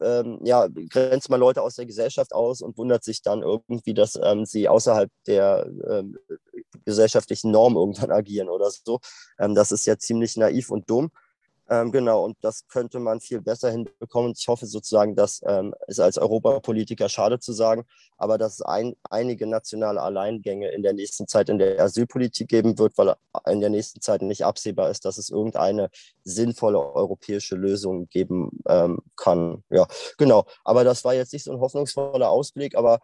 ähm, ja, grenzt man Leute aus der Gesellschaft aus und wundert sich dann irgendwie, dass ähm, sie außerhalb der ähm, gesellschaftlichen Norm irgendwann agieren oder so. Ähm, das ist ja ziemlich naiv und dumm. Ähm, genau, und das könnte man viel besser hinbekommen. Ich hoffe sozusagen, dass ähm, es als Europapolitiker schade zu sagen, aber dass es ein, einige nationale Alleingänge in der nächsten Zeit in der Asylpolitik geben wird, weil in der nächsten Zeit nicht absehbar ist, dass es irgendeine sinnvolle europäische Lösung geben ähm, kann. Ja, genau. Aber das war jetzt nicht so ein hoffnungsvoller Ausblick, aber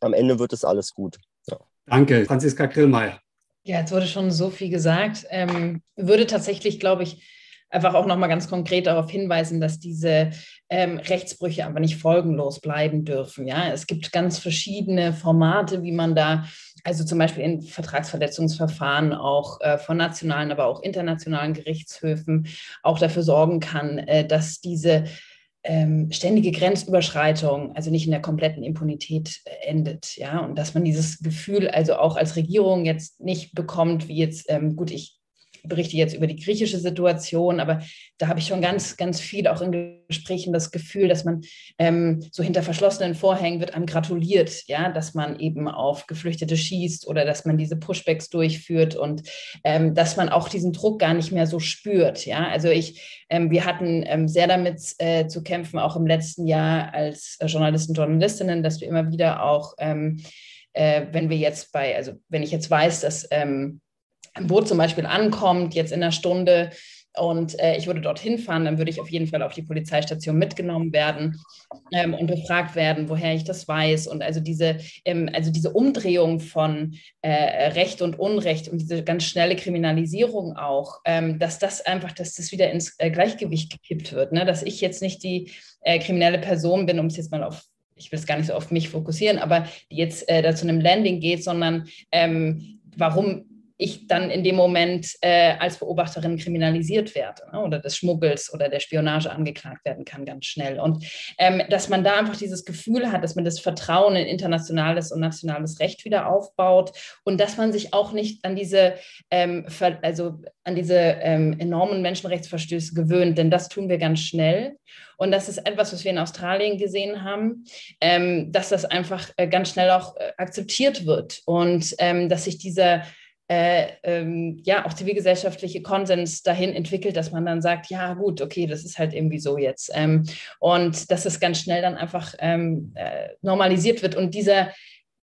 am Ende wird es alles gut. Ja.
Danke, Franziska Grillmeier.
Ja, jetzt wurde schon so viel gesagt. Ähm, würde tatsächlich, glaube ich, einfach auch nochmal ganz konkret darauf hinweisen, dass diese ähm, Rechtsbrüche aber nicht folgenlos bleiben dürfen. Ja, es gibt ganz verschiedene Formate, wie man da, also zum Beispiel in Vertragsverletzungsverfahren auch äh, von nationalen, aber auch internationalen Gerichtshöfen auch dafür sorgen kann, äh, dass diese ähm, ständige Grenzüberschreitung, also nicht in der kompletten Impunität äh, endet, ja, und dass man dieses Gefühl also auch als Regierung jetzt nicht bekommt, wie jetzt, ähm, gut, ich berichte jetzt über die griechische Situation, aber da habe ich schon ganz, ganz viel auch in Gesprächen das Gefühl, dass man ähm, so hinter verschlossenen Vorhängen wird einem gratuliert, ja, dass man eben auf Geflüchtete schießt oder dass man diese Pushbacks durchführt und ähm, dass man auch diesen Druck gar nicht mehr so spürt, ja. Also ich, ähm, wir hatten ähm, sehr damit äh, zu kämpfen, auch im letzten Jahr als Journalisten, Journalistinnen, dass wir immer wieder auch, ähm, äh, wenn wir jetzt bei, also wenn ich jetzt weiß, dass ein Boot zum Beispiel ankommt, jetzt in einer Stunde, und äh, ich würde dorthin fahren, dann würde ich auf jeden Fall auf die Polizeistation mitgenommen werden ähm, und befragt werden, woher ich das weiß. Und also diese, ähm, also diese Umdrehung von äh, Recht und Unrecht und diese ganz schnelle Kriminalisierung auch, ähm, dass das einfach, dass das wieder ins äh, Gleichgewicht gekippt wird. Ne? Dass ich jetzt nicht die äh, kriminelle Person bin, um es jetzt mal auf ich will es gar nicht so auf mich fokussieren, aber die jetzt äh, da zu einem Landing geht, sondern ähm, warum ich dann in dem Moment äh, als Beobachterin kriminalisiert werde ne, oder des Schmuggels oder der Spionage angeklagt werden kann ganz schnell. Und ähm, dass man da einfach dieses Gefühl hat, dass man das Vertrauen in internationales und nationales Recht wieder aufbaut und dass man sich auch nicht an diese, ähm, also an diese ähm, enormen Menschenrechtsverstöße gewöhnt, denn das tun wir ganz schnell. Und das ist etwas, was wir in Australien gesehen haben, ähm, dass das einfach äh, ganz schnell auch äh, akzeptiert wird und ähm, dass sich dieser äh, ähm, ja auch zivilgesellschaftliche Konsens dahin entwickelt, dass man dann sagt, ja gut, okay, das ist halt irgendwie so jetzt. Ähm, und dass es ganz schnell dann einfach ähm, äh, normalisiert wird. Und dieser,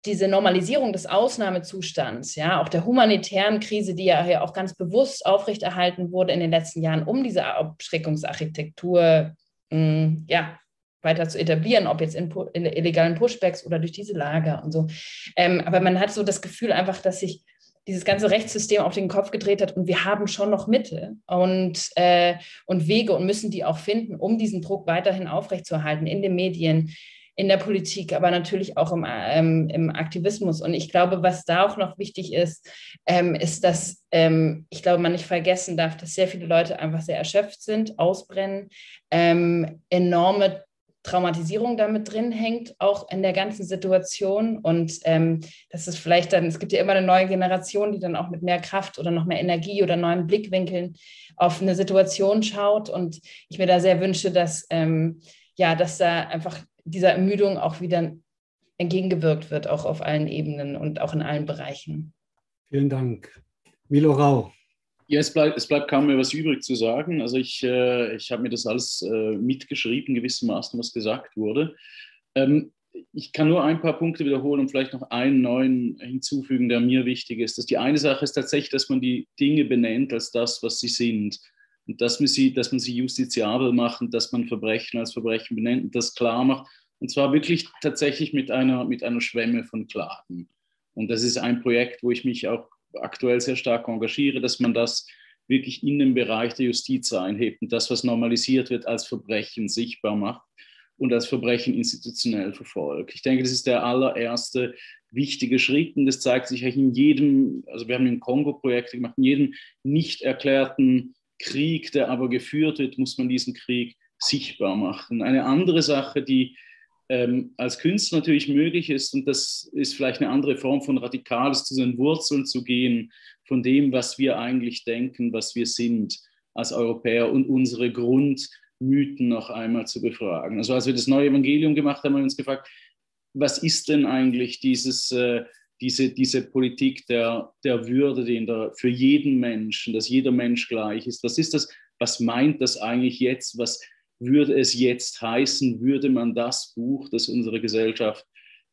diese Normalisierung des Ausnahmezustands, ja, auch der humanitären Krise, die ja hier auch ganz bewusst aufrechterhalten wurde in den letzten Jahren, um diese Abschreckungsarchitektur mh, mm, ja, weiter zu etablieren, ob jetzt in, in illegalen Pushbacks oder durch diese Lager und so. Ähm, aber man hat so das Gefühl einfach, dass sich dieses ganze Rechtssystem auf den Kopf gedreht hat und wir haben schon noch Mittel und, äh, und Wege und müssen die auch finden, um diesen Druck weiterhin aufrechtzuerhalten in den Medien, in der Politik, aber natürlich auch im, ähm, im Aktivismus. Und ich glaube, was da auch noch wichtig ist, ähm, ist, dass ähm, ich glaube, man nicht vergessen darf, dass sehr viele Leute einfach sehr erschöpft sind, ausbrennen, ähm, enorme Traumatisierung damit drin hängt, auch in der ganzen Situation. Und ähm, das ist vielleicht dann, es gibt ja immer eine neue Generation, die dann auch mit mehr Kraft oder noch mehr Energie oder neuen Blickwinkeln auf eine Situation schaut. Und ich mir da sehr wünsche, dass, ähm, ja, dass da einfach dieser Ermüdung auch wieder entgegengewirkt wird, auch auf allen Ebenen und auch in allen Bereichen.
Vielen Dank. Milo Rau.
Ja, es bleibt, es bleibt kaum mehr was übrig zu sagen. Also ich, äh, ich habe mir das alles äh, mitgeschrieben, gewissermaßen, was gesagt wurde. Ähm, ich kann nur ein paar Punkte wiederholen und vielleicht noch einen neuen hinzufügen, der mir wichtig ist. Dass die eine Sache ist tatsächlich, dass man die Dinge benennt als das, was sie sind. Und dass man sie, dass man sie justiziabel macht, dass man Verbrechen als Verbrechen benennt und das klar macht. Und zwar wirklich tatsächlich mit einer, mit einer Schwemme von Klagen. Und das ist ein Projekt, wo ich mich auch aktuell sehr stark engagiere, dass man das wirklich in den Bereich der Justiz einhebt und das, was normalisiert wird, als Verbrechen sichtbar macht und als Verbrechen institutionell verfolgt. Ich denke, das ist der allererste wichtige Schritt und das zeigt sich in jedem, also wir haben ein Kongo-Projekt gemacht, in jedem nicht erklärten Krieg, der aber geführt wird, muss man diesen Krieg sichtbar machen. Eine andere Sache, die ähm, als Künstler natürlich möglich ist, und das ist vielleicht eine andere Form von Radikales, zu den Wurzeln zu gehen, von dem, was wir eigentlich denken, was wir sind als Europäer und unsere Grundmythen noch einmal zu befragen. Also als wir das neue Evangelium gemacht haben, haben wir uns gefragt, was ist denn eigentlich dieses, äh, diese, diese Politik der, der Würde, die der, für jeden Menschen, dass jeder Mensch gleich ist? Was ist das? Was meint das eigentlich jetzt? Was, würde es jetzt heißen, würde man das Buch, das unsere Gesellschaft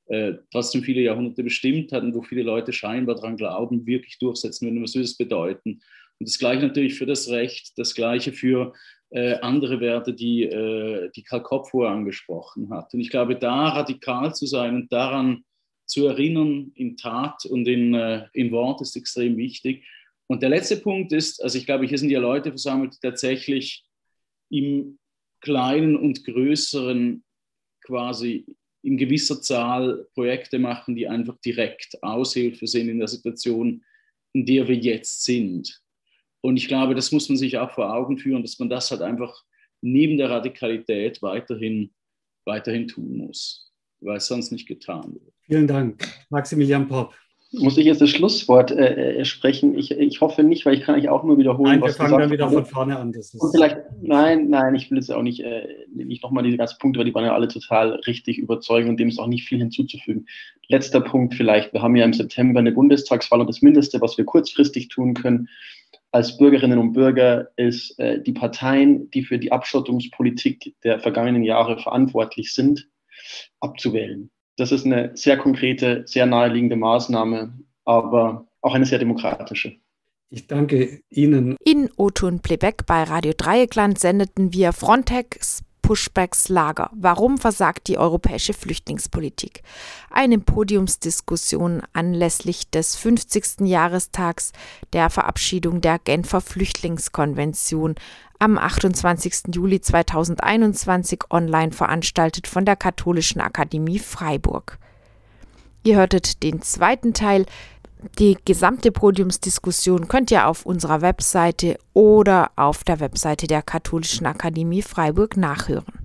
äh, trotzdem viele Jahrhunderte bestimmt hat und wo viele Leute scheinbar daran glauben, wirklich durchsetzen würden, was würde es bedeuten? Und das Gleiche natürlich für das Recht, das Gleiche für äh, andere Werte, die, äh, die Karl Kopf vorher angesprochen hat. Und ich glaube, da radikal zu sein und daran zu erinnern in Tat und in, äh, in Wort ist extrem wichtig. Und der letzte Punkt ist, also ich glaube, hier sind ja Leute versammelt, die tatsächlich im kleinen und größeren quasi in gewisser Zahl Projekte machen, die einfach direkt Aushilfe sind in der Situation, in der wir jetzt sind. Und ich glaube, das muss man sich auch vor Augen führen, dass man das halt einfach neben der Radikalität weiterhin, weiterhin tun muss, weil es sonst nicht getan wird.
Vielen Dank. Maximilian Popp.
Muss ich jetzt das Schlusswort äh, äh, sprechen? Ich, ich hoffe nicht, weil ich kann eigentlich auch nur wiederholen,
nein, was wir fangen dann wieder von vorne an. Das
ist vielleicht, nein, nein, ich will jetzt auch nicht, äh, nicht nochmal diese ganzen Punkte, weil die waren ja alle total richtig überzeugend und dem ist auch nicht viel hinzuzufügen. Letzter Punkt vielleicht. Wir haben ja im September eine Bundestagswahl und das Mindeste, was wir kurzfristig tun können als Bürgerinnen und Bürger, ist äh, die Parteien, die für die Abschottungspolitik der vergangenen Jahre verantwortlich sind, abzuwählen. Das ist eine sehr konkrete, sehr naheliegende Maßnahme, aber auch eine sehr demokratische.
Ich danke Ihnen.
In Otun Plebeck bei Radio Dreieckland sendeten wir Frontex Pushbacks Lager. Warum versagt die europäische Flüchtlingspolitik? Eine Podiumsdiskussion anlässlich des 50. Jahrestags der Verabschiedung der Genfer Flüchtlingskonvention am 28. Juli 2021 online veranstaltet von der Katholischen Akademie Freiburg. Ihr hörtet den zweiten Teil. Die gesamte Podiumsdiskussion könnt ihr auf unserer Webseite oder auf der Webseite der Katholischen Akademie Freiburg nachhören.